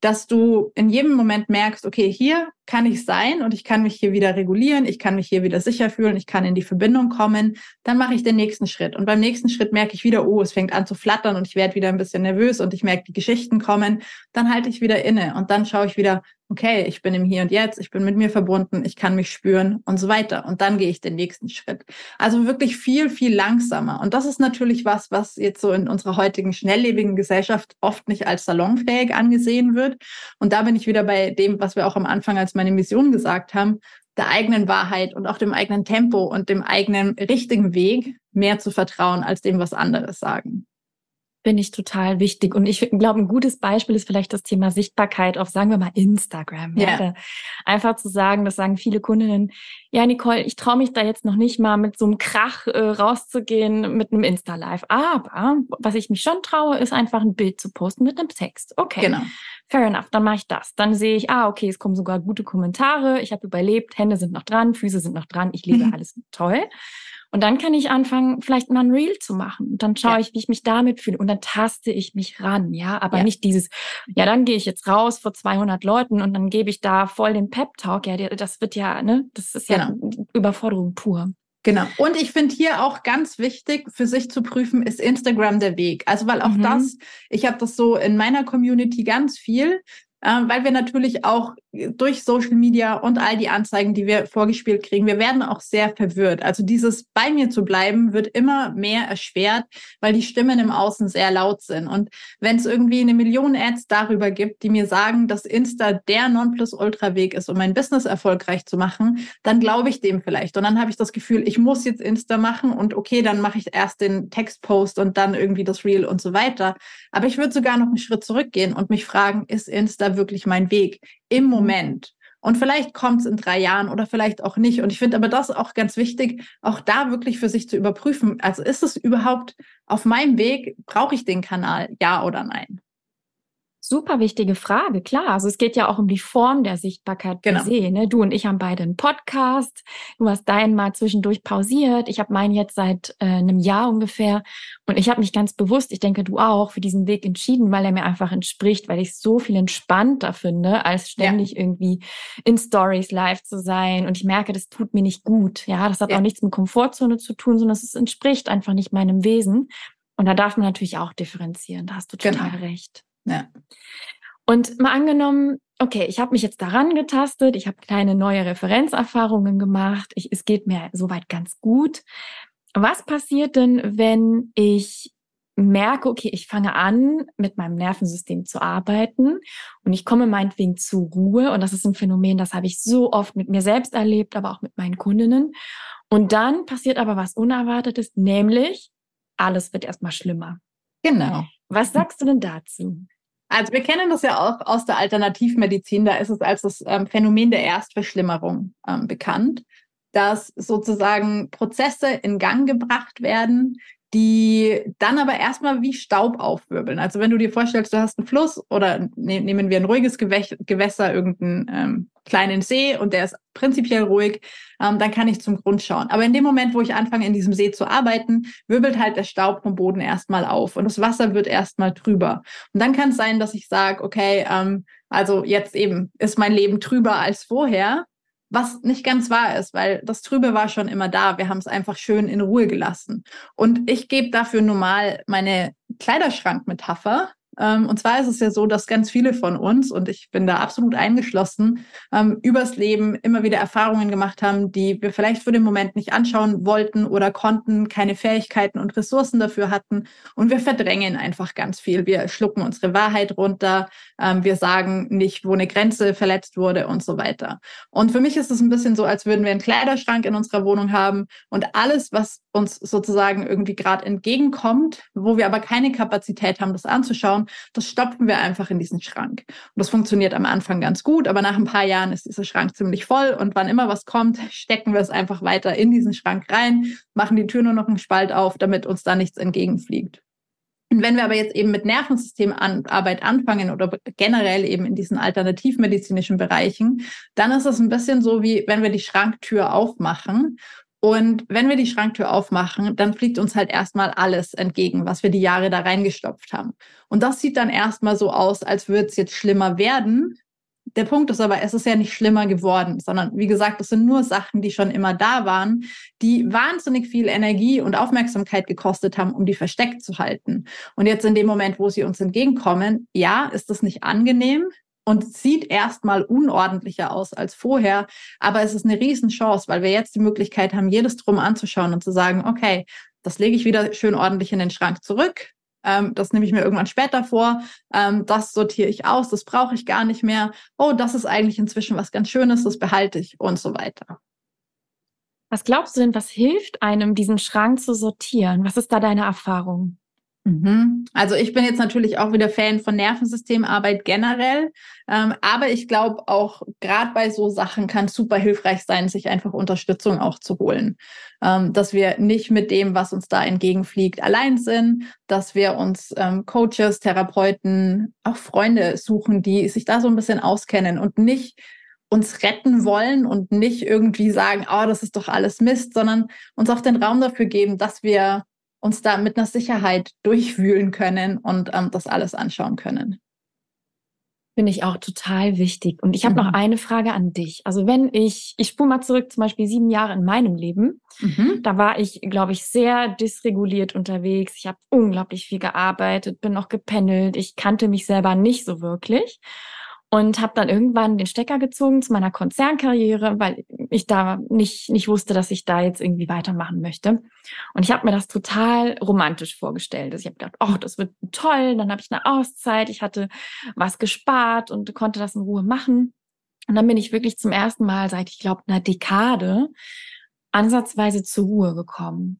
dass du in jedem Moment merkst, okay, hier kann ich sein und ich kann mich hier wieder regulieren, ich kann mich hier wieder sicher fühlen, ich kann in die Verbindung kommen, dann mache ich den nächsten Schritt. Und beim nächsten Schritt merke ich wieder, oh, es fängt an zu flattern und ich werde wieder ein bisschen nervös und ich merke, die Geschichten kommen. Dann halte ich wieder inne und dann schaue ich wieder, okay, ich bin im Hier und Jetzt, ich bin mit mir verbunden, ich kann mich spüren und so weiter. Und dann gehe ich den nächsten Schritt. Also wirklich viel, viel langsamer. Und das ist natürlich was, was jetzt so in unserer heutigen schnelllebigen Gesellschaft oft nicht als salonfähig angesehen wird. Und da bin ich wieder bei dem, was wir auch am Anfang als meine Mission gesagt haben, der eigenen Wahrheit und auch dem eigenen Tempo und dem eigenen richtigen Weg mehr zu vertrauen als dem, was andere sagen. Finde ich total wichtig. Und ich glaube, ein gutes Beispiel ist vielleicht das Thema Sichtbarkeit auf, sagen wir mal, Instagram. Ja. ja. Einfach zu sagen, das sagen viele Kundinnen, ja, Nicole, ich traue mich da jetzt noch nicht mal mit so einem Krach äh, rauszugehen mit einem Insta-Live. Aber was ich mich schon traue, ist einfach ein Bild zu posten mit einem Text. Okay. Genau. Fair enough, dann mache ich das. Dann sehe ich, ah, okay, es kommen sogar gute Kommentare, ich habe überlebt, Hände sind noch dran, Füße sind noch dran, ich lebe, mhm. alles toll. Und dann kann ich anfangen, vielleicht mal ein Reel zu machen. Und dann schaue ja. ich, wie ich mich damit fühle. Und dann taste ich mich ran, ja. Aber ja. nicht dieses, ja, dann gehe ich jetzt raus vor 200 Leuten und dann gebe ich da voll den Pep-Talk. Ja, das wird ja, ne, das ist ja genau. Überforderung pur. Genau. Und ich finde hier auch ganz wichtig, für sich zu prüfen, ist Instagram der Weg. Also weil auch mhm. das, ich habe das so in meiner Community ganz viel, weil wir natürlich auch durch Social Media und all die Anzeigen, die wir vorgespielt kriegen, wir werden auch sehr verwirrt. Also dieses bei mir zu bleiben wird immer mehr erschwert, weil die Stimmen im Außen sehr laut sind. Und wenn es irgendwie eine Million Ads darüber gibt, die mir sagen, dass Insta der Nonplusultra-Weg ist, um mein Business erfolgreich zu machen, dann glaube ich dem vielleicht. Und dann habe ich das Gefühl, ich muss jetzt Insta machen und okay, dann mache ich erst den Textpost und dann irgendwie das Reel und so weiter. Aber ich würde sogar noch einen Schritt zurückgehen und mich fragen, ist Insta wirklich mein Weg im Moment? Und vielleicht kommt es in drei Jahren oder vielleicht auch nicht. Und ich finde aber das auch ganz wichtig, auch da wirklich für sich zu überprüfen. Also ist es überhaupt auf meinem Weg? Brauche ich den Kanal? Ja oder nein? Super wichtige Frage, klar. Also es geht ja auch um die Form der Sichtbarkeit per genau. se. Ne? Du und ich haben beide einen Podcast. Du hast deinen mal zwischendurch pausiert. Ich habe meinen jetzt seit äh, einem Jahr ungefähr. Und ich habe mich ganz bewusst, ich denke du auch, für diesen Weg entschieden, weil er mir einfach entspricht, weil ich es so viel entspannter finde, als ständig ja. irgendwie in Stories live zu sein. Und ich merke, das tut mir nicht gut. Ja, das hat ja. auch nichts mit Komfortzone zu tun, sondern es entspricht einfach nicht meinem Wesen. Und da darf man natürlich auch differenzieren. Da hast du total genau. recht. Ja. Und mal angenommen, okay, ich habe mich jetzt daran getastet, ich habe kleine neue Referenzerfahrungen gemacht, ich, es geht mir soweit ganz gut. Was passiert denn, wenn ich merke, okay, ich fange an, mit meinem Nervensystem zu arbeiten und ich komme meinetwegen zur Ruhe und das ist ein Phänomen, das habe ich so oft mit mir selbst erlebt, aber auch mit meinen Kundinnen. Und dann passiert aber was Unerwartetes, nämlich alles wird erstmal schlimmer. Genau. Was sagst du denn dazu? Also wir kennen das ja auch aus der Alternativmedizin, da ist es als das ähm, Phänomen der Erstverschlimmerung ähm, bekannt, dass sozusagen Prozesse in Gang gebracht werden, die dann aber erstmal wie Staub aufwirbeln. Also wenn du dir vorstellst, du hast einen Fluss oder ne nehmen wir ein ruhiges Gewäch Gewässer, irgendeinen ähm, kleinen See und der ist prinzipiell ruhig, ähm, dann kann ich zum Grund schauen. Aber in dem Moment, wo ich anfange, in diesem See zu arbeiten, wirbelt halt der Staub vom Boden erstmal auf und das Wasser wird erstmal trüber. Und dann kann es sein, dass ich sage, okay, ähm, also jetzt eben ist mein Leben trüber als vorher was nicht ganz wahr ist, weil das Trübe war schon immer da. Wir haben es einfach schön in Ruhe gelassen. Und ich gebe dafür normal meine Kleiderschrankmetapher, und zwar ist es ja so, dass ganz viele von uns, und ich bin da absolut eingeschlossen, ähm, übers Leben immer wieder Erfahrungen gemacht haben, die wir vielleicht für den Moment nicht anschauen wollten oder konnten, keine Fähigkeiten und Ressourcen dafür hatten. Und wir verdrängen einfach ganz viel. Wir schlucken unsere Wahrheit runter. Ähm, wir sagen nicht, wo eine Grenze verletzt wurde und so weiter. Und für mich ist es ein bisschen so, als würden wir einen Kleiderschrank in unserer Wohnung haben und alles, was uns sozusagen irgendwie gerade entgegenkommt, wo wir aber keine Kapazität haben, das anzuschauen, das stopfen wir einfach in diesen Schrank. Und das funktioniert am Anfang ganz gut, aber nach ein paar Jahren ist dieser Schrank ziemlich voll und wann immer was kommt, stecken wir es einfach weiter in diesen Schrank rein, machen die Tür nur noch einen Spalt auf, damit uns da nichts entgegenfliegt. Und wenn wir aber jetzt eben mit Nervensystemarbeit anfangen oder generell eben in diesen alternativmedizinischen Bereichen, dann ist es ein bisschen so, wie wenn wir die Schranktür aufmachen und wenn wir die Schranktür aufmachen, dann fliegt uns halt erstmal alles entgegen, was wir die Jahre da reingestopft haben. Und das sieht dann erstmal so aus, als würde es jetzt schlimmer werden. Der Punkt ist aber, es ist ja nicht schlimmer geworden, sondern wie gesagt, es sind nur Sachen, die schon immer da waren, die wahnsinnig viel Energie und Aufmerksamkeit gekostet haben, um die versteckt zu halten. Und jetzt in dem Moment, wo sie uns entgegenkommen, ja, ist das nicht angenehm, und sieht erstmal unordentlicher aus als vorher. Aber es ist eine Riesenchance, weil wir jetzt die Möglichkeit haben, jedes drum anzuschauen und zu sagen, okay, das lege ich wieder schön ordentlich in den Schrank zurück. Ähm, das nehme ich mir irgendwann später vor. Ähm, das sortiere ich aus. Das brauche ich gar nicht mehr. Oh, das ist eigentlich inzwischen was ganz Schönes. Das behalte ich und so weiter. Was glaubst du denn, was hilft einem, diesen Schrank zu sortieren? Was ist da deine Erfahrung? Mhm. Also ich bin jetzt natürlich auch wieder Fan von Nervensystemarbeit generell, ähm, aber ich glaube auch gerade bei so Sachen kann super hilfreich sein, sich einfach Unterstützung auch zu holen, ähm, dass wir nicht mit dem, was uns da entgegenfliegt, allein sind, dass wir uns ähm, Coaches, Therapeuten, auch Freunde suchen, die sich da so ein bisschen auskennen und nicht uns retten wollen und nicht irgendwie sagen, oh, das ist doch alles Mist, sondern uns auch den Raum dafür geben, dass wir uns da mit einer Sicherheit durchwühlen können und ähm, das alles anschauen können. Finde ich auch total wichtig. Und ich habe mhm. noch eine Frage an dich. Also wenn ich, ich spule mal zurück, zum Beispiel sieben Jahre in meinem Leben, mhm. da war ich, glaube ich, sehr dysreguliert unterwegs. Ich habe unglaublich viel gearbeitet, bin noch gependelt. Ich kannte mich selber nicht so wirklich und habe dann irgendwann den Stecker gezogen zu meiner Konzernkarriere, weil ich da nicht nicht wusste, dass ich da jetzt irgendwie weitermachen möchte. Und ich habe mir das total romantisch vorgestellt. Also ich habe gedacht, oh, das wird toll. Dann habe ich eine Auszeit. Ich hatte was gespart und konnte das in Ruhe machen. Und dann bin ich wirklich zum ersten Mal seit ich glaube einer Dekade ansatzweise zur Ruhe gekommen.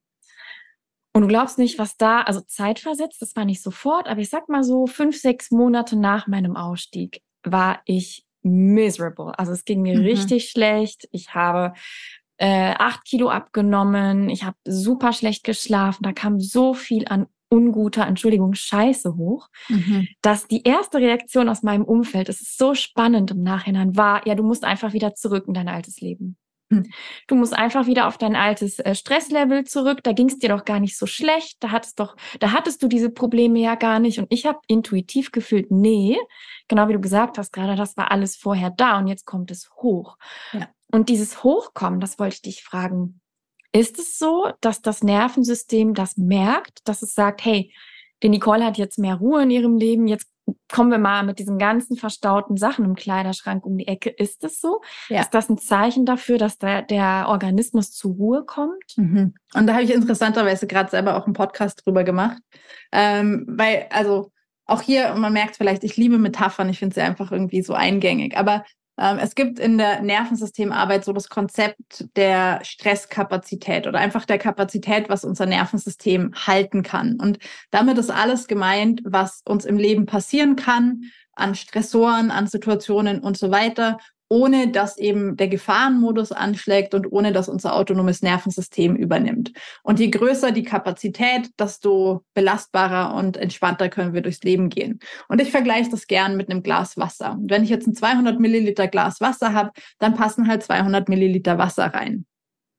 Und du glaubst nicht, was da, also zeitversetzt, das war nicht sofort, aber ich sag mal so fünf, sechs Monate nach meinem Ausstieg war ich miserable. Also es ging mir mhm. richtig schlecht. Ich habe äh, acht Kilo abgenommen. Ich habe super schlecht geschlafen. Da kam so viel an unguter, Entschuldigung, Scheiße hoch, mhm. dass die erste Reaktion aus meinem Umfeld, es ist so spannend im Nachhinein, war, ja, du musst einfach wieder zurück in dein altes Leben. Du musst einfach wieder auf dein altes äh, Stresslevel zurück. Da ging es dir doch gar nicht so schlecht. Da hattest doch, da hattest du diese Probleme ja gar nicht. Und ich habe intuitiv gefühlt, nee, genau wie du gesagt hast, gerade das war alles vorher da und jetzt kommt es hoch. Ja. Und dieses Hochkommen, das wollte ich dich fragen. Ist es so, dass das Nervensystem das merkt, dass es sagt, hey, die Nicole hat jetzt mehr Ruhe in ihrem Leben, jetzt kommen wir mal mit diesen ganzen verstauten Sachen im Kleiderschrank um die Ecke. Ist das so? Ja. Ist das ein Zeichen dafür, dass der, der Organismus zur Ruhe kommt? Mhm. Und da habe ich interessanterweise gerade selber auch einen Podcast drüber gemacht. Ähm, weil, also auch hier, man merkt vielleicht, ich liebe Metaphern, ich finde sie einfach irgendwie so eingängig. Aber es gibt in der Nervensystemarbeit so das Konzept der Stresskapazität oder einfach der Kapazität, was unser Nervensystem halten kann. Und damit ist alles gemeint, was uns im Leben passieren kann, an Stressoren, an Situationen und so weiter, ohne dass eben der Gefahrenmodus anschlägt und ohne dass unser autonomes Nervensystem übernimmt. Und je größer die Kapazität, desto belastbarer und entspannter können wir durchs Leben gehen. Und ich vergleiche das gern mit einem Glas Wasser. wenn ich jetzt ein 200 Milliliter Glas Wasser habe, dann passen halt 200 Milliliter Wasser rein.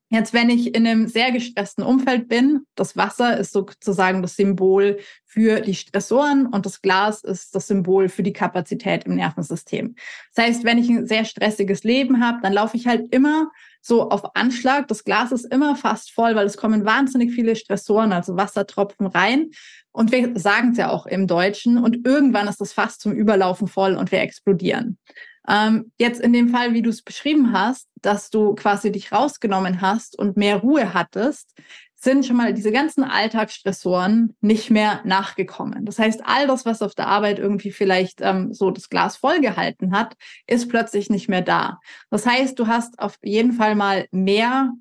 Jetzt, wenn ich in einem sehr gestressten Umfeld bin, das Wasser ist sozusagen das Symbol für die Stressoren und das Glas ist das Symbol für die Kapazität im Nervensystem. Das heißt, wenn ich ein sehr stressiges Leben habe, dann laufe ich halt immer so auf Anschlag. Das Glas ist immer fast voll, weil es kommen wahnsinnig viele Stressoren, also Wassertropfen rein. Und wir sagen es ja auch im Deutschen. Und irgendwann ist das fast zum Überlaufen voll und wir explodieren. Ähm, jetzt in dem Fall, wie du es beschrieben hast, dass du quasi dich rausgenommen hast und mehr Ruhe hattest, sind schon mal diese ganzen Alltagsstressoren nicht mehr nachgekommen. Das heißt, all das, was auf der Arbeit irgendwie vielleicht ähm, so das Glas vollgehalten hat, ist plötzlich nicht mehr da. Das heißt, du hast auf jeden Fall mal mehr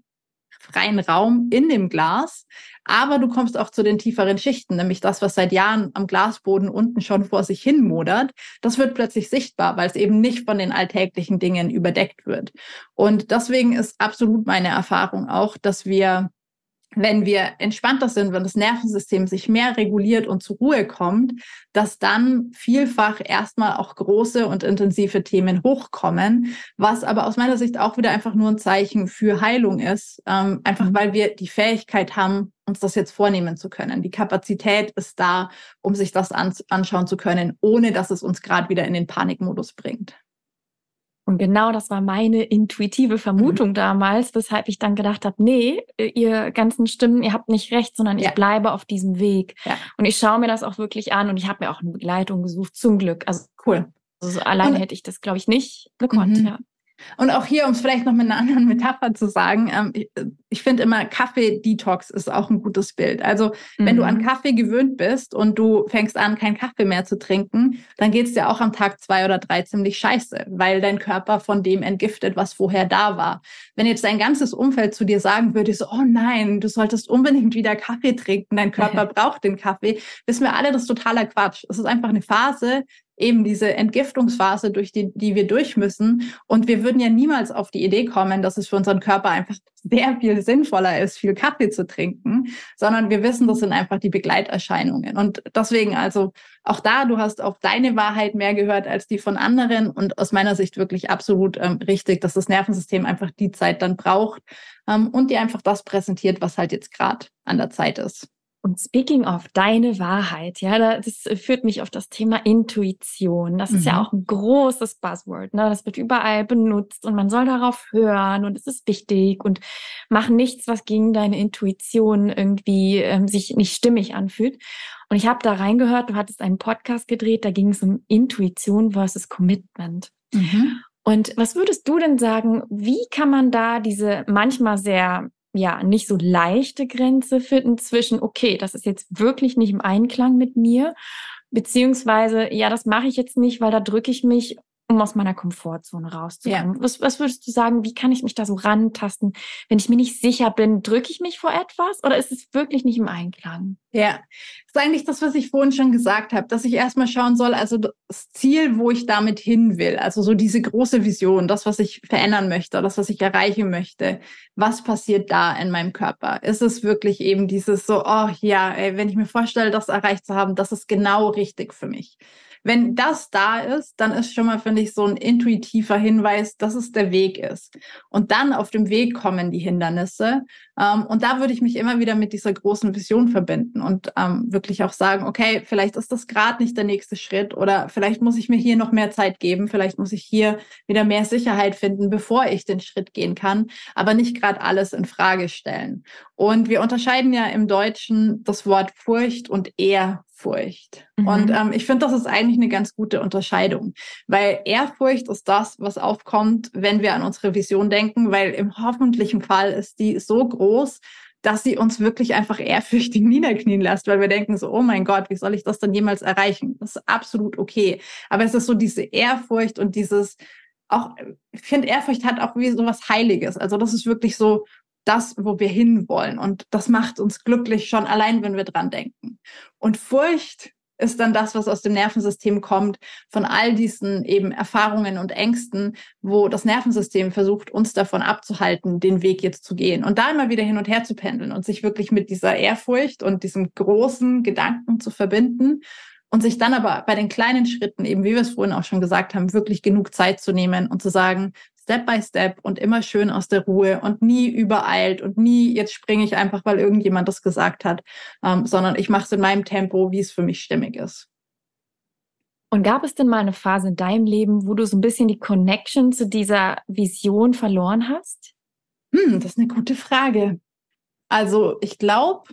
freien Raum in dem Glas, aber du kommst auch zu den tieferen Schichten, nämlich das, was seit Jahren am Glasboden unten schon vor sich hin modert. Das wird plötzlich sichtbar, weil es eben nicht von den alltäglichen Dingen überdeckt wird. Und deswegen ist absolut meine Erfahrung auch, dass wir wenn wir entspannter sind, wenn das Nervensystem sich mehr reguliert und zur Ruhe kommt, dass dann vielfach erstmal auch große und intensive Themen hochkommen, was aber aus meiner Sicht auch wieder einfach nur ein Zeichen für Heilung ist, ähm, einfach weil wir die Fähigkeit haben, uns das jetzt vornehmen zu können. Die Kapazität ist da, um sich das anschauen zu können, ohne dass es uns gerade wieder in den Panikmodus bringt. Und genau das war meine intuitive Vermutung mhm. damals, weshalb ich dann gedacht habe, nee, ihr ganzen Stimmen, ihr habt nicht recht, sondern ja. ich bleibe auf diesem Weg. Ja. Und ich schaue mir das auch wirklich an und ich habe mir auch eine Begleitung gesucht, zum Glück. Also cool. Also alleine hätte ich das, glaube ich, nicht gekonnt. Mhm. Ja. Und auch hier, um es vielleicht noch mit einer anderen Metapher zu sagen, ähm, ich, ich finde immer, Kaffee-Detox ist auch ein gutes Bild. Also, mhm. wenn du an mhm. Kaffee gewöhnt bist und du fängst an, keinen Kaffee mehr zu trinken, dann geht es dir auch am Tag zwei oder drei ziemlich scheiße, weil dein Körper von dem entgiftet, was vorher da war. Wenn jetzt dein ganzes Umfeld zu dir sagen würde, so, oh nein, du solltest unbedingt wieder Kaffee trinken, dein Körper braucht den Kaffee, wissen wir alle, das ist totaler Quatsch. Es ist einfach eine Phase, eben diese Entgiftungsphase, durch die, die wir durch müssen. Und wir würden ja niemals auf die Idee kommen, dass es für unseren Körper einfach sehr viel sinnvoller ist, viel Kaffee zu trinken, sondern wir wissen, das sind einfach die Begleiterscheinungen. Und deswegen also auch da, du hast auf deine Wahrheit mehr gehört als die von anderen und aus meiner Sicht wirklich absolut ähm, richtig, dass das Nervensystem einfach die Zeit dann braucht ähm, und dir einfach das präsentiert, was halt jetzt gerade an der Zeit ist. Und speaking of deine Wahrheit, ja, das führt mich auf das Thema Intuition. Das mhm. ist ja mhm. auch ein großes Buzzword, ne? Das wird überall benutzt und man soll darauf hören und es ist wichtig und mach nichts, was gegen deine Intuition irgendwie ähm, sich nicht stimmig anfühlt. Und ich habe da reingehört, du hattest einen Podcast gedreht, da ging es um Intuition versus Commitment. Mhm. Und was würdest du denn sagen, wie kann man da diese manchmal sehr ja nicht so leichte Grenze finden zwischen, okay, das ist jetzt wirklich nicht im Einklang mit mir, beziehungsweise, ja, das mache ich jetzt nicht, weil da drücke ich mich um aus meiner Komfortzone rauszukommen. Ja. Was, was würdest du sagen, wie kann ich mich da so rantasten? Wenn ich mir nicht sicher bin, drücke ich mich vor etwas oder ist es wirklich nicht im Einklang? Ja, das ist eigentlich das, was ich vorhin schon gesagt habe, dass ich erstmal schauen soll, also das Ziel, wo ich damit hin will, also so diese große Vision, das, was ich verändern möchte, das, was ich erreichen möchte, was passiert da in meinem Körper? Ist es wirklich eben dieses so, oh ja, ey, wenn ich mir vorstelle, das erreicht zu haben, das ist genau richtig für mich. Wenn das da ist, dann ist schon mal, finde ich, so ein intuitiver Hinweis, dass es der Weg ist. Und dann auf dem Weg kommen die Hindernisse. Ähm, und da würde ich mich immer wieder mit dieser großen Vision verbinden und ähm, wirklich auch sagen, okay, vielleicht ist das gerade nicht der nächste Schritt oder vielleicht muss ich mir hier noch mehr Zeit geben, vielleicht muss ich hier wieder mehr Sicherheit finden, bevor ich den Schritt gehen kann, aber nicht gerade alles in Frage stellen. Und wir unterscheiden ja im Deutschen das Wort Furcht und Ehrfurcht. Mhm. Und ähm, ich finde, das ist eigentlich eine ganz gute Unterscheidung, weil Ehrfurcht ist das, was aufkommt, wenn wir an unsere Vision denken, weil im hoffentlichen Fall ist die so groß, dass sie uns wirklich einfach ehrfürchtig niederknien lässt, weil wir denken so, oh mein Gott, wie soll ich das denn jemals erreichen? Das ist absolut okay. Aber es ist so diese Ehrfurcht und dieses, auch, ich finde, Ehrfurcht hat auch wie so was Heiliges. Also das ist wirklich so, das, wo wir hinwollen. Und das macht uns glücklich schon allein, wenn wir dran denken. Und Furcht ist dann das, was aus dem Nervensystem kommt, von all diesen eben Erfahrungen und Ängsten, wo das Nervensystem versucht, uns davon abzuhalten, den Weg jetzt zu gehen. Und da immer wieder hin und her zu pendeln und sich wirklich mit dieser Ehrfurcht und diesem großen Gedanken zu verbinden und sich dann aber bei den kleinen Schritten, eben wie wir es vorhin auch schon gesagt haben, wirklich genug Zeit zu nehmen und zu sagen, Step by Step und immer schön aus der Ruhe und nie übereilt und nie, jetzt springe ich einfach, weil irgendjemand das gesagt hat, ähm, sondern ich mache es in meinem Tempo, wie es für mich stimmig ist. Und gab es denn mal eine Phase in deinem Leben, wo du so ein bisschen die Connection zu dieser Vision verloren hast? Hm, das ist eine gute Frage. Also ich glaube,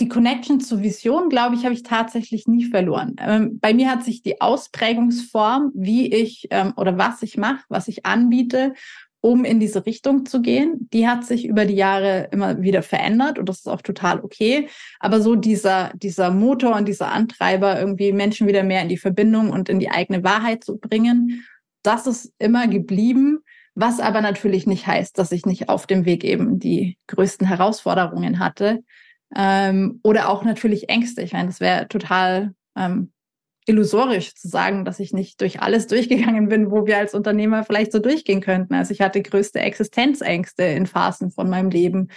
die Connection zur Vision, glaube ich, habe ich tatsächlich nie verloren. Ähm, bei mir hat sich die Ausprägungsform, wie ich ähm, oder was ich mache, was ich anbiete, um in diese Richtung zu gehen, die hat sich über die Jahre immer wieder verändert und das ist auch total okay. Aber so dieser, dieser Motor und dieser Antreiber, irgendwie Menschen wieder mehr in die Verbindung und in die eigene Wahrheit zu bringen, das ist immer geblieben. Was aber natürlich nicht heißt, dass ich nicht auf dem Weg eben die größten Herausforderungen hatte. Ähm, oder auch natürlich Ängste. Ich meine, das wäre total ähm, illusorisch zu sagen, dass ich nicht durch alles durchgegangen bin, wo wir als Unternehmer vielleicht so durchgehen könnten. Also ich hatte größte Existenzängste in Phasen von meinem Leben.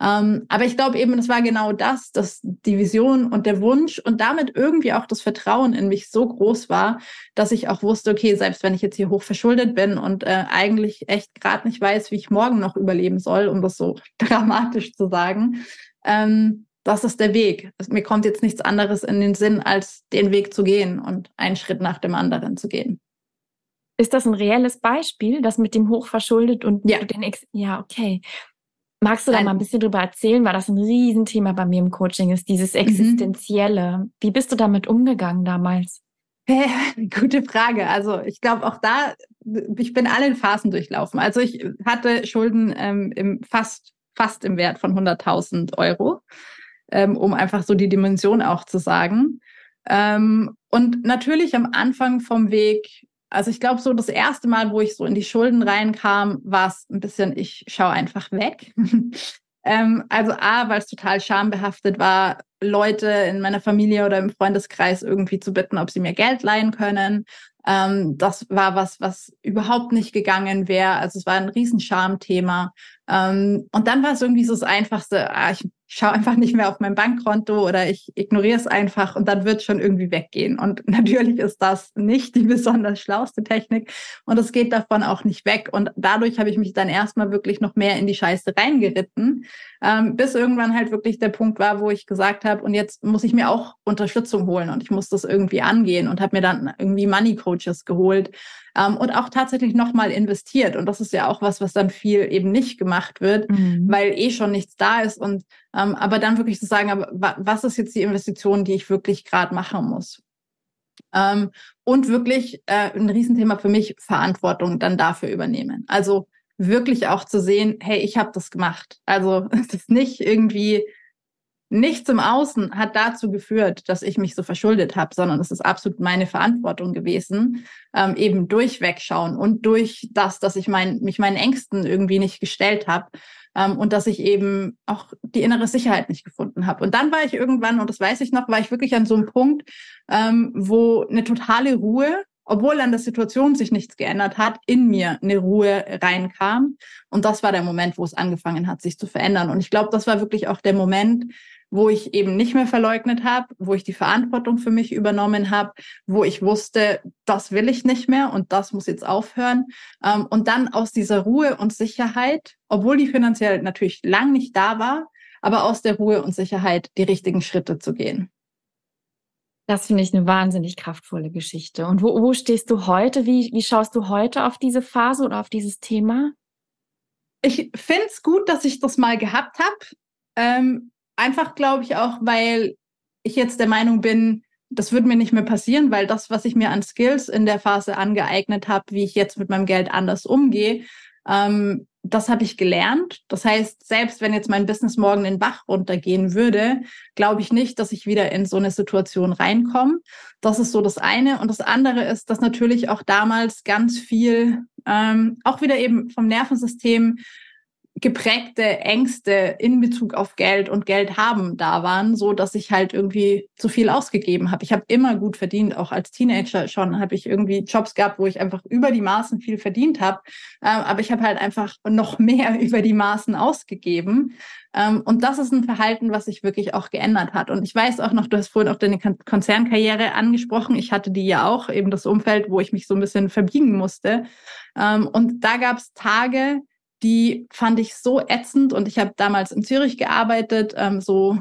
Ähm, aber ich glaube eben, es war genau das, dass die Vision und der Wunsch und damit irgendwie auch das Vertrauen in mich so groß war, dass ich auch wusste, okay, selbst wenn ich jetzt hier hoch verschuldet bin und äh, eigentlich echt gerade nicht weiß, wie ich morgen noch überleben soll, um das so dramatisch zu sagen, ähm, das ist der Weg. Mir kommt jetzt nichts anderes in den Sinn, als den Weg zu gehen und einen Schritt nach dem anderen zu gehen. Ist das ein reelles Beispiel, das mit dem Hochverschuldet und ja. den Ex ja, okay. Magst du da mal ein bisschen drüber erzählen, weil das ein Riesenthema bei mir im Coaching ist, dieses mhm. Existenzielle. Mhm. Wie bist du damit umgegangen damals? Gute Frage. Also ich glaube auch da, ich bin alle Phasen durchlaufen. Also ich hatte Schulden ähm, im fast fast im Wert von 100.000 Euro, ähm, um einfach so die Dimension auch zu sagen. Ähm, und natürlich am Anfang vom Weg, also ich glaube, so das erste Mal, wo ich so in die Schulden reinkam, war es ein bisschen, ich schaue einfach weg. ähm, also A, weil es total schambehaftet war, Leute in meiner Familie oder im Freundeskreis irgendwie zu bitten, ob sie mir Geld leihen können. Ähm, das war was, was überhaupt nicht gegangen wäre. Also es war ein Riesenschamthema. Ähm, und dann war es irgendwie so das Einfachste, ah, ich schaue einfach nicht mehr auf mein Bankkonto oder ich ignoriere es einfach und dann wird es schon irgendwie weggehen. Und natürlich ist das nicht die besonders schlauste Technik und es geht davon auch nicht weg. Und dadurch habe ich mich dann erstmal wirklich noch mehr in die Scheiße reingeritten, ähm, bis irgendwann halt wirklich der Punkt war, wo ich gesagt habe, und jetzt muss ich mir auch Unterstützung holen und ich muss das irgendwie angehen und habe mir dann irgendwie Money Coaches geholt, ähm, und auch tatsächlich nochmal investiert. Und das ist ja auch was, was dann viel eben nicht gemacht wird, mhm. weil eh schon nichts da ist. Und ähm, aber dann wirklich zu sagen, aber was ist jetzt die Investition, die ich wirklich gerade machen muss? Ähm, und wirklich äh, ein Riesenthema für mich, Verantwortung dann dafür übernehmen. Also wirklich auch zu sehen, hey, ich habe das gemacht. Also es ist nicht irgendwie nichts im Außen hat dazu geführt, dass ich mich so verschuldet habe, sondern es ist absolut meine Verantwortung gewesen, ähm, eben durchwegschauen und durch das, dass ich mein, mich meinen Ängsten irgendwie nicht gestellt habe ähm, und dass ich eben auch die innere Sicherheit nicht gefunden habe. Und dann war ich irgendwann, und das weiß ich noch, war ich wirklich an so einem Punkt, ähm, wo eine totale Ruhe obwohl an der Situation sich nichts geändert hat, in mir eine Ruhe reinkam. Und das war der Moment, wo es angefangen hat, sich zu verändern. Und ich glaube, das war wirklich auch der Moment, wo ich eben nicht mehr verleugnet habe, wo ich die Verantwortung für mich übernommen habe, wo ich wusste, das will ich nicht mehr und das muss jetzt aufhören. Ähm, und dann aus dieser Ruhe und Sicherheit, obwohl die finanziell natürlich lang nicht da war, aber aus der Ruhe und Sicherheit die richtigen Schritte zu gehen. Das finde ich eine wahnsinnig kraftvolle Geschichte. Und wo, wo stehst du heute? Wie, wie schaust du heute auf diese Phase oder auf dieses Thema? Ich finde es gut, dass ich das mal gehabt habe. Ähm, Einfach glaube ich auch, weil ich jetzt der Meinung bin, das würde mir nicht mehr passieren, weil das, was ich mir an Skills in der Phase angeeignet habe, wie ich jetzt mit meinem Geld anders umgehe, ähm, das habe ich gelernt. Das heißt, selbst wenn jetzt mein Business morgen den Bach runtergehen würde, glaube ich nicht, dass ich wieder in so eine Situation reinkomme. Das ist so das eine. Und das andere ist, dass natürlich auch damals ganz viel, ähm, auch wieder eben vom Nervensystem geprägte Ängste in Bezug auf Geld und Geld haben da waren, so dass ich halt irgendwie zu viel ausgegeben habe. Ich habe immer gut verdient, auch als Teenager schon habe ich irgendwie Jobs gehabt, wo ich einfach über die Maßen viel verdient habe, ähm, aber ich habe halt einfach noch mehr über die Maßen ausgegeben. Ähm, und das ist ein Verhalten, was sich wirklich auch geändert hat. Und ich weiß auch noch, du hast vorhin auch deine Konzernkarriere angesprochen. Ich hatte die ja auch, eben das Umfeld, wo ich mich so ein bisschen verbiegen musste. Ähm, und da gab es Tage, die fand ich so ätzend und ich habe damals in Zürich gearbeitet, ähm, so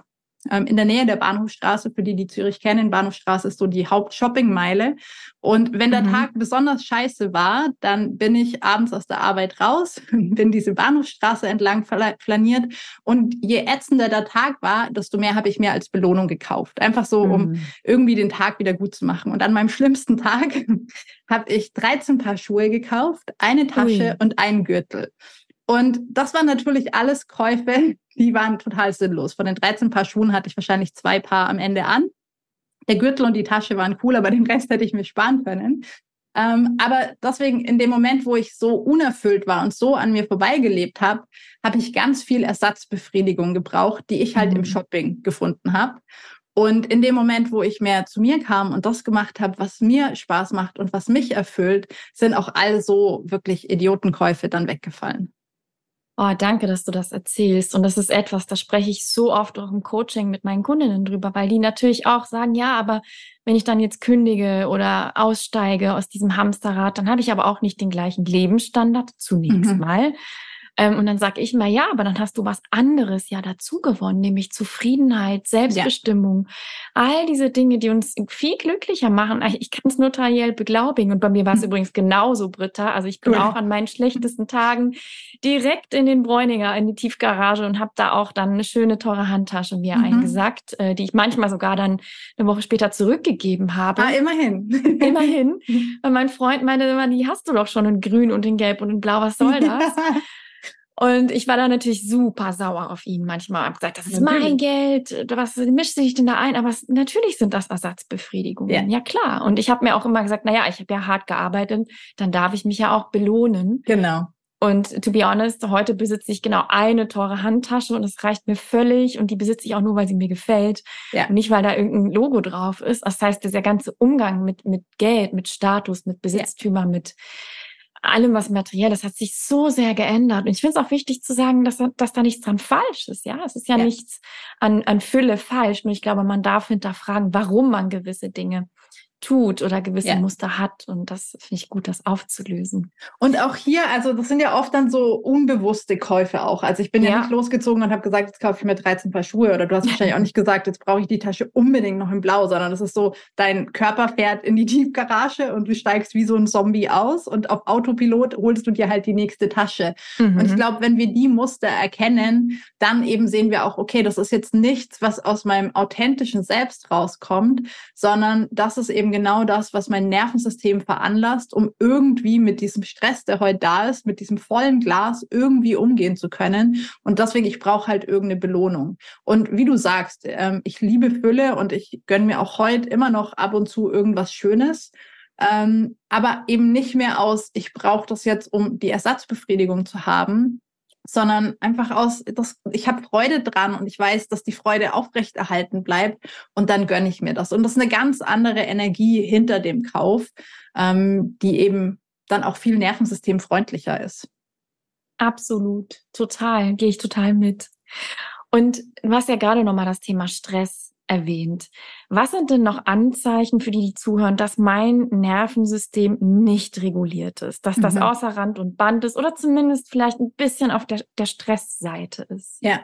ähm, in der Nähe der Bahnhofstraße, für die, die Zürich kennen. Bahnhofstraße ist so die Hauptshoppingmeile. Und wenn der mhm. Tag besonders scheiße war, dann bin ich abends aus der Arbeit raus, bin diese Bahnhofstraße entlang flaniert. Und je ätzender der Tag war, desto mehr habe ich mir als Belohnung gekauft. Einfach so, um mhm. irgendwie den Tag wieder gut zu machen. Und an meinem schlimmsten Tag habe ich 13 Paar Schuhe gekauft, eine Tasche Ui. und einen Gürtel. Und das waren natürlich alles Käufe, die waren total sinnlos. Von den 13 Paar Schuhen hatte ich wahrscheinlich zwei Paar am Ende an. Der Gürtel und die Tasche waren cool, aber den Rest hätte ich mir sparen können. Ähm, aber deswegen, in dem Moment, wo ich so unerfüllt war und so an mir vorbeigelebt habe, habe ich ganz viel Ersatzbefriedigung gebraucht, die ich halt mhm. im Shopping gefunden habe. Und in dem Moment, wo ich mehr zu mir kam und das gemacht habe, was mir Spaß macht und was mich erfüllt, sind auch all so wirklich Idiotenkäufe dann weggefallen. Oh, danke, dass du das erzählst. Und das ist etwas, da spreche ich so oft auch im Coaching mit meinen Kundinnen drüber, weil die natürlich auch sagen, ja, aber wenn ich dann jetzt kündige oder aussteige aus diesem Hamsterrad, dann habe ich aber auch nicht den gleichen Lebensstandard zunächst mhm. mal. Ähm, und dann sage ich mal, ja, aber dann hast du was anderes ja dazu gewonnen, nämlich Zufriedenheit, Selbstbestimmung, ja. all diese Dinge, die uns viel glücklicher machen. Ich kann es notariell beglaubigen. Und bei mir war es mhm. übrigens genauso, Britta. Also ich bin cool. auch an meinen schlechtesten Tagen direkt in den Bräuninger, in die Tiefgarage und habe da auch dann eine schöne, teure Handtasche mir mhm. eingesackt, äh, die ich manchmal sogar dann eine Woche später zurückgegeben habe. Ah, immerhin. immerhin. Weil mein Freund meinte immer, die hast du doch schon in grün und in gelb und in blau, was soll das? Und ich war da natürlich super sauer auf ihn manchmal. Hab gesagt, das ist mein Geld. Was mischt sich denn da ein? Aber es, natürlich sind das Ersatzbefriedigungen. Ja, ja klar. Und ich habe mir auch immer gesagt, naja, ich habe ja hart gearbeitet, dann darf ich mich ja auch belohnen. Genau. Und to be honest, heute besitze ich genau eine teure Handtasche und es reicht mir völlig. Und die besitze ich auch nur, weil sie mir gefällt. Ja. Und nicht, weil da irgendein Logo drauf ist. Das heißt, dieser ganze Umgang mit, mit Geld, mit Status, mit Besitztümer, ja. mit allem, was materiell ist, hat sich so sehr geändert. Und ich finde es auch wichtig zu sagen, dass, dass da nichts dran falsch ist. Ja, es ist ja, ja. nichts an, an Fülle falsch. Nur ich glaube, man darf hinterfragen, warum man gewisse Dinge tut oder gewisse ja. Muster hat. Und das finde ich gut, das aufzulösen. Und auch hier, also das sind ja oft dann so unbewusste Käufe auch. Also ich bin ja, ja nicht losgezogen und habe gesagt, jetzt kaufe ich mir 13 Paar Schuhe. Oder du hast wahrscheinlich auch nicht gesagt, jetzt brauche ich die Tasche unbedingt noch in Blau, sondern das ist so, dein Körper fährt in die Tiefgarage und du steigst wie so ein Zombie aus und auf Autopilot holst du dir halt die nächste Tasche. Mhm. Und ich glaube, wenn wir die Muster erkennen, dann eben sehen wir auch, okay, das ist jetzt nichts, was aus meinem authentischen Selbst rauskommt, sondern das ist eben genau das, was mein Nervensystem veranlasst, um irgendwie mit diesem Stress, der heute da ist, mit diesem vollen Glas irgendwie umgehen zu können. Und deswegen, ich brauche halt irgendeine Belohnung. Und wie du sagst, ähm, ich liebe Fülle und ich gönne mir auch heute immer noch ab und zu irgendwas Schönes. Ähm, aber eben nicht mehr aus, ich brauche das jetzt, um die Ersatzbefriedigung zu haben, sondern einfach aus, das, ich habe Freude dran und ich weiß, dass die Freude aufrechterhalten bleibt und dann gönne ich mir das. Und das ist eine ganz andere Energie hinter dem Kauf, ähm, die eben dann auch viel nervensystemfreundlicher ist. Absolut, total, gehe ich total mit. Und du hast ja gerade nochmal das Thema Stress erwähnt. Was sind denn noch Anzeichen für die, die zuhören, dass mein Nervensystem nicht reguliert ist, dass das mhm. außer Rand und Band ist oder zumindest vielleicht ein bisschen auf der, der Stressseite ist? Ja,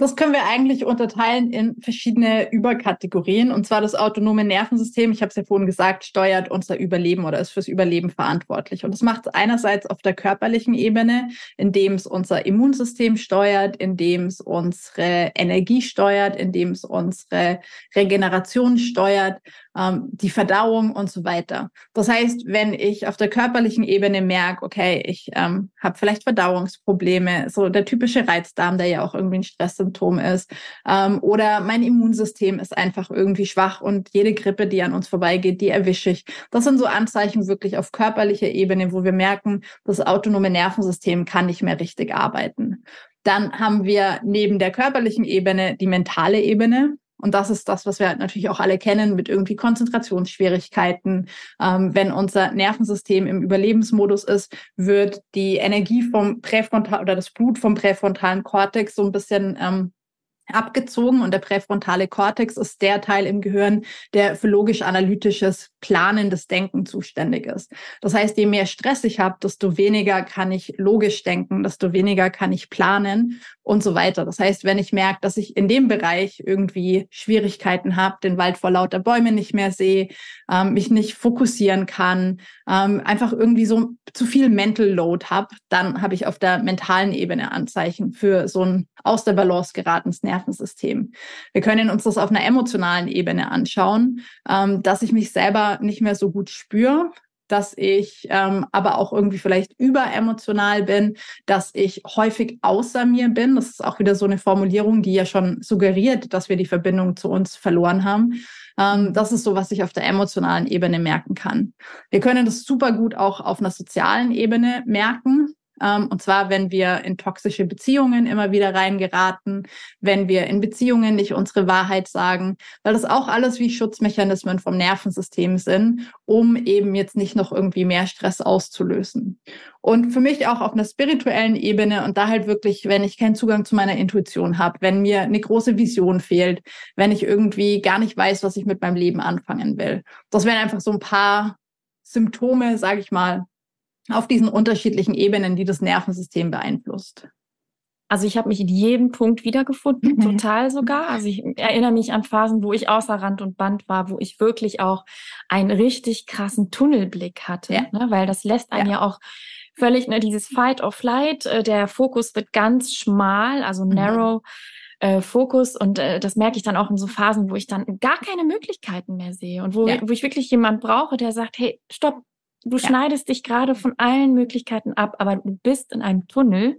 das können wir eigentlich unterteilen in verschiedene Überkategorien. Und zwar das autonome Nervensystem, ich habe es ja vorhin gesagt, steuert unser Überleben oder ist fürs Überleben verantwortlich. Und das macht es einerseits auf der körperlichen Ebene, indem es unser Immunsystem steuert, indem es unsere Energie steuert, indem es unsere Regeneration steuert. Ähm, die Verdauung und so weiter. Das heißt, wenn ich auf der körperlichen Ebene merke, okay, ich ähm, habe vielleicht Verdauungsprobleme, so der typische Reizdarm, der ja auch irgendwie ein Stresssymptom ist, ähm, oder mein Immunsystem ist einfach irgendwie schwach und jede Grippe, die an uns vorbeigeht, die erwische ich. Das sind so Anzeichen wirklich auf körperlicher Ebene, wo wir merken, das autonome Nervensystem kann nicht mehr richtig arbeiten. Dann haben wir neben der körperlichen Ebene die mentale Ebene. Und das ist das, was wir natürlich auch alle kennen mit irgendwie Konzentrationsschwierigkeiten. Ähm, wenn unser Nervensystem im Überlebensmodus ist, wird die Energie vom Präfrontal oder das Blut vom präfrontalen Kortex so ein bisschen ähm, abgezogen und der präfrontale Kortex ist der Teil im Gehirn, der für logisch-analytisches, planendes Denken zuständig ist. Das heißt, je mehr Stress ich habe, desto weniger kann ich logisch denken, desto weniger kann ich planen und so weiter. Das heißt, wenn ich merke, dass ich in dem Bereich irgendwie Schwierigkeiten habe, den Wald vor lauter Bäumen nicht mehr sehe, ähm, mich nicht fokussieren kann, ähm, einfach irgendwie so zu viel Mental Load habe, dann habe ich auf der mentalen Ebene Anzeichen für so ein aus der Balance geratenes Nervensystem. Wir können uns das auf einer emotionalen Ebene anschauen, ähm, dass ich mich selber nicht mehr so gut spüre, dass ich ähm, aber auch irgendwie vielleicht überemotional bin, dass ich häufig außer mir bin. Das ist auch wieder so eine Formulierung, die ja schon suggeriert, dass wir die Verbindung zu uns verloren haben. Ähm, das ist so, was ich auf der emotionalen Ebene merken kann. Wir können das super gut auch auf einer sozialen Ebene merken. Ähm, und zwar, wenn wir in toxische Beziehungen immer wieder reingeraten, wenn wir in Beziehungen nicht unsere Wahrheit sagen, weil das auch alles wie Schutzmechanismen vom Nervensystem sind, um eben jetzt nicht noch irgendwie mehr Stress auszulösen. Und für mich auch auf einer spirituellen Ebene und da halt wirklich, wenn ich keinen Zugang zu meiner Intuition habe, wenn mir eine große Vision fehlt, wenn ich irgendwie gar nicht weiß, was ich mit meinem Leben anfangen will. Das wären einfach so ein paar Symptome, sage ich mal, auf diesen unterschiedlichen Ebenen, die das Nervensystem beeinflusst. Also ich habe mich in jedem Punkt wiedergefunden, mhm. total sogar. Also ich erinnere mich an Phasen, wo ich außer Rand und Band war, wo ich wirklich auch einen richtig krassen Tunnelblick hatte, ja. ne? weil das lässt einen ja, ja auch völlig, ne, dieses Fight or Flight, äh, der Fokus wird ganz schmal, also mhm. narrow. Äh, Fokus und äh, das merke ich dann auch in so Phasen, wo ich dann gar keine Möglichkeiten mehr sehe und wo, ja. wo ich wirklich jemand brauche, der sagt, hey, stopp, Du ja. schneidest dich gerade von allen Möglichkeiten ab, aber du bist in einem Tunnel.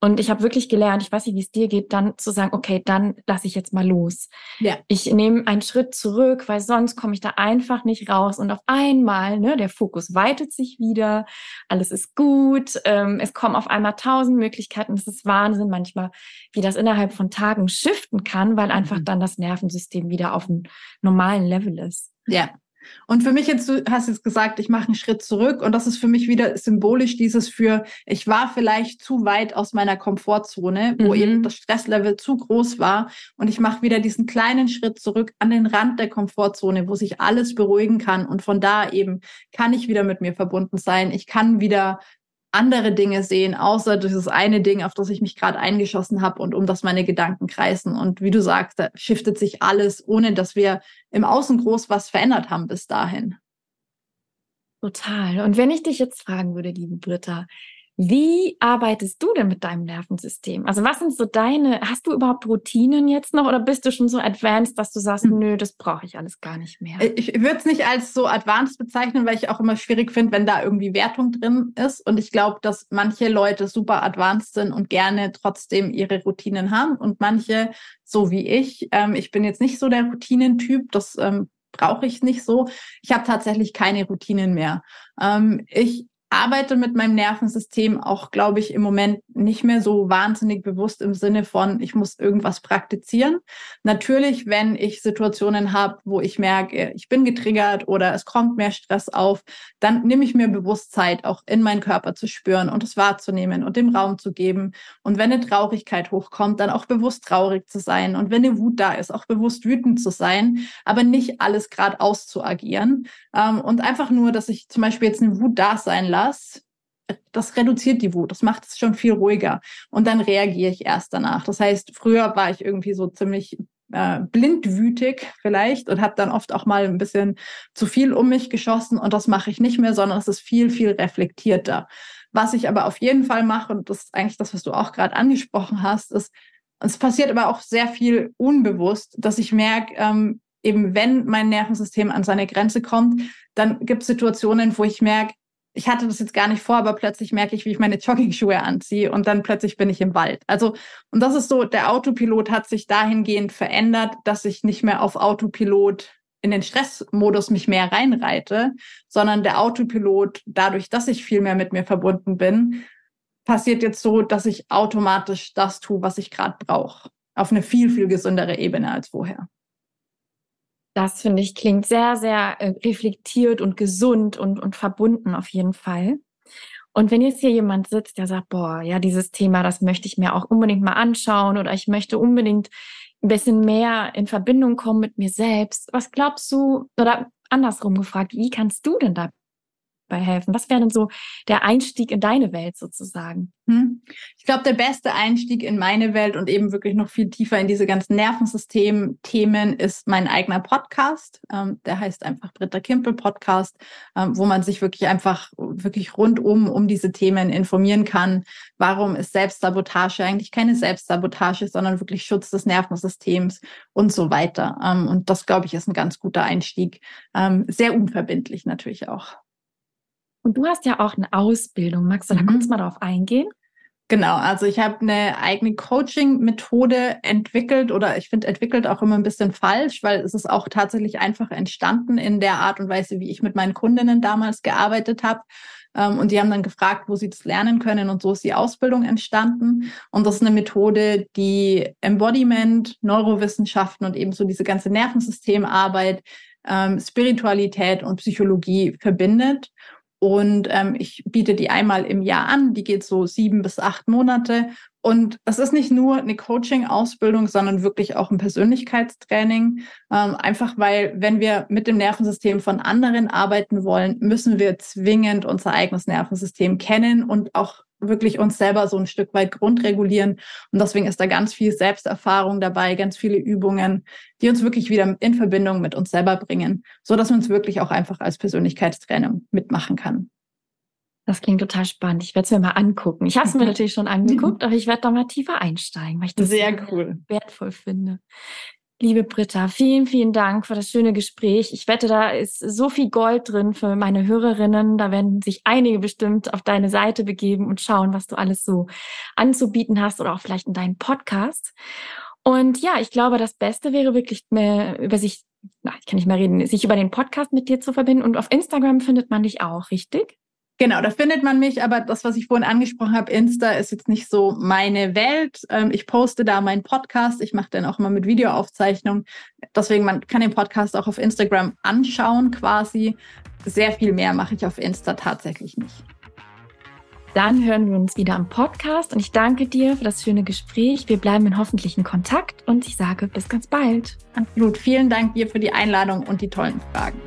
Und ich habe wirklich gelernt, ich weiß nicht, wie es dir geht, dann zu sagen, okay, dann lasse ich jetzt mal los. Ja. Ich nehme einen Schritt zurück, weil sonst komme ich da einfach nicht raus. Und auf einmal, ne, der Fokus weitet sich wieder, alles ist gut, ähm, es kommen auf einmal tausend Möglichkeiten. Es ist Wahnsinn manchmal, wie das innerhalb von Tagen shiften kann, weil einfach mhm. dann das Nervensystem wieder auf einem normalen Level ist. Ja, und für mich jetzt, du hast jetzt gesagt, ich mache einen Schritt zurück und das ist für mich wieder symbolisch dieses für, ich war vielleicht zu weit aus meiner Komfortzone, wo mhm. eben das Stresslevel zu groß war und ich mache wieder diesen kleinen Schritt zurück an den Rand der Komfortzone, wo sich alles beruhigen kann und von da eben kann ich wieder mit mir verbunden sein. Ich kann wieder andere Dinge sehen, außer dieses eine Ding, auf das ich mich gerade eingeschossen habe und um das meine Gedanken kreisen. Und wie du sagst, da shiftet sich alles, ohne dass wir im Außen groß was verändert haben bis dahin. Total. Und wenn ich dich jetzt fragen würde, liebe Britta, wie arbeitest du denn mit deinem Nervensystem? Also was sind so deine, hast du überhaupt Routinen jetzt noch oder bist du schon so advanced, dass du sagst, hm. nö, das brauche ich alles gar nicht mehr? Ich würde es nicht als so advanced bezeichnen, weil ich auch immer schwierig finde, wenn da irgendwie Wertung drin ist. Und ich glaube, dass manche Leute super advanced sind und gerne trotzdem ihre Routinen haben und manche, so wie ich, ähm, ich bin jetzt nicht so der Routinentyp, das ähm, brauche ich nicht so. Ich habe tatsächlich keine Routinen mehr. Ähm, ich arbeite mit meinem Nervensystem auch, glaube ich, im Moment nicht mehr so wahnsinnig bewusst im Sinne von, ich muss irgendwas praktizieren. Natürlich, wenn ich Situationen habe, wo ich merke, ich bin getriggert oder es kommt mehr Stress auf, dann nehme ich mir bewusst Zeit, auch in meinen Körper zu spüren und es wahrzunehmen und dem Raum zu geben. Und wenn eine Traurigkeit hochkommt, dann auch bewusst traurig zu sein. Und wenn eine Wut da ist, auch bewusst wütend zu sein, aber nicht alles gerade auszuagieren. Ähm, und einfach nur, dass ich zum Beispiel jetzt eine Wut da sein lasse das, das reduziert die Wut, das macht es schon viel ruhiger. Und dann reagiere ich erst danach. Das heißt, früher war ich irgendwie so ziemlich äh, blindwütig vielleicht und habe dann oft auch mal ein bisschen zu viel um mich geschossen und das mache ich nicht mehr, sondern es ist viel, viel reflektierter. Was ich aber auf jeden Fall mache, und das ist eigentlich das, was du auch gerade angesprochen hast, ist, es passiert aber auch sehr viel unbewusst, dass ich merke, ähm, eben wenn mein Nervensystem an seine Grenze kommt, dann gibt es Situationen, wo ich merke, ich hatte das jetzt gar nicht vor, aber plötzlich merke ich, wie ich meine Jogging-Schuhe anziehe und dann plötzlich bin ich im Wald. Also, und das ist so, der Autopilot hat sich dahingehend verändert, dass ich nicht mehr auf Autopilot in den Stressmodus mich mehr reinreite, sondern der Autopilot, dadurch, dass ich viel mehr mit mir verbunden bin, passiert jetzt so, dass ich automatisch das tue, was ich gerade brauche. Auf eine viel, viel gesündere Ebene als vorher. Das finde ich klingt sehr, sehr äh, reflektiert und gesund und, und verbunden auf jeden Fall. Und wenn jetzt hier jemand sitzt, der sagt, boah, ja, dieses Thema, das möchte ich mir auch unbedingt mal anschauen oder ich möchte unbedingt ein bisschen mehr in Verbindung kommen mit mir selbst. Was glaubst du, oder andersrum gefragt, wie kannst du denn da dabei helfen? Was wäre denn so der Einstieg in deine Welt sozusagen? Hm. Ich glaube, der beste Einstieg in meine Welt und eben wirklich noch viel tiefer in diese ganzen Nervensystem-Themen ist mein eigener Podcast. Ähm, der heißt einfach Britta Kimpel Podcast, ähm, wo man sich wirklich einfach wirklich rundum um diese Themen informieren kann. Warum ist Selbstsabotage eigentlich keine Selbstsabotage, sondern wirklich Schutz des Nervensystems und so weiter. Ähm, und das, glaube ich, ist ein ganz guter Einstieg. Ähm, sehr unverbindlich natürlich auch. Und du hast ja auch eine Ausbildung. Magst du da mhm. kurz mal drauf eingehen? Genau, also ich habe eine eigene Coaching-Methode entwickelt oder ich finde entwickelt auch immer ein bisschen falsch, weil es ist auch tatsächlich einfach entstanden in der Art und Weise, wie ich mit meinen Kundinnen damals gearbeitet habe. Ähm, und die haben dann gefragt, wo sie das lernen können und so ist die Ausbildung entstanden. Und das ist eine Methode, die Embodiment, Neurowissenschaften und eben so diese ganze Nervensystemarbeit, ähm, Spiritualität und Psychologie verbindet. Und ähm, ich biete die einmal im Jahr an. Die geht so sieben bis acht Monate. Und es ist nicht nur eine Coaching-Ausbildung, sondern wirklich auch ein Persönlichkeitstraining. Ähm, einfach weil, wenn wir mit dem Nervensystem von anderen arbeiten wollen, müssen wir zwingend unser eigenes Nervensystem kennen und auch wirklich uns selber so ein Stück weit grundregulieren. Und deswegen ist da ganz viel Selbsterfahrung dabei, ganz viele Übungen, die uns wirklich wieder in Verbindung mit uns selber bringen, so dass man es wirklich auch einfach als Persönlichkeitstraining mitmachen kann. Das klingt total spannend. Ich werde es mir mal angucken. Ich habe es mir natürlich schon angeguckt, aber ich werde da mal tiefer einsteigen, weil ich das sehr cool wertvoll finde. Liebe Britta, vielen, vielen Dank für das schöne Gespräch. Ich wette, da ist so viel Gold drin für meine Hörerinnen. Da werden sich einige bestimmt auf deine Seite begeben und schauen, was du alles so anzubieten hast oder auch vielleicht in deinem Podcast. Und ja, ich glaube, das Beste wäre wirklich mehr über sich, na, ich kann nicht mehr reden, sich über den Podcast mit dir zu verbinden. Und auf Instagram findet man dich auch, richtig? Genau, da findet man mich, aber das, was ich vorhin angesprochen habe, Insta ist jetzt nicht so meine Welt. Ähm, ich poste da meinen Podcast, ich mache dann auch immer mit Videoaufzeichnung. Deswegen, man kann den Podcast auch auf Instagram anschauen quasi. Sehr viel mehr mache ich auf Insta tatsächlich nicht. Dann hören wir uns wieder am Podcast und ich danke dir für das schöne Gespräch. Wir bleiben in hoffentlichen Kontakt und ich sage bis ganz bald. Absolut. Vielen Dank dir für die Einladung und die tollen Fragen.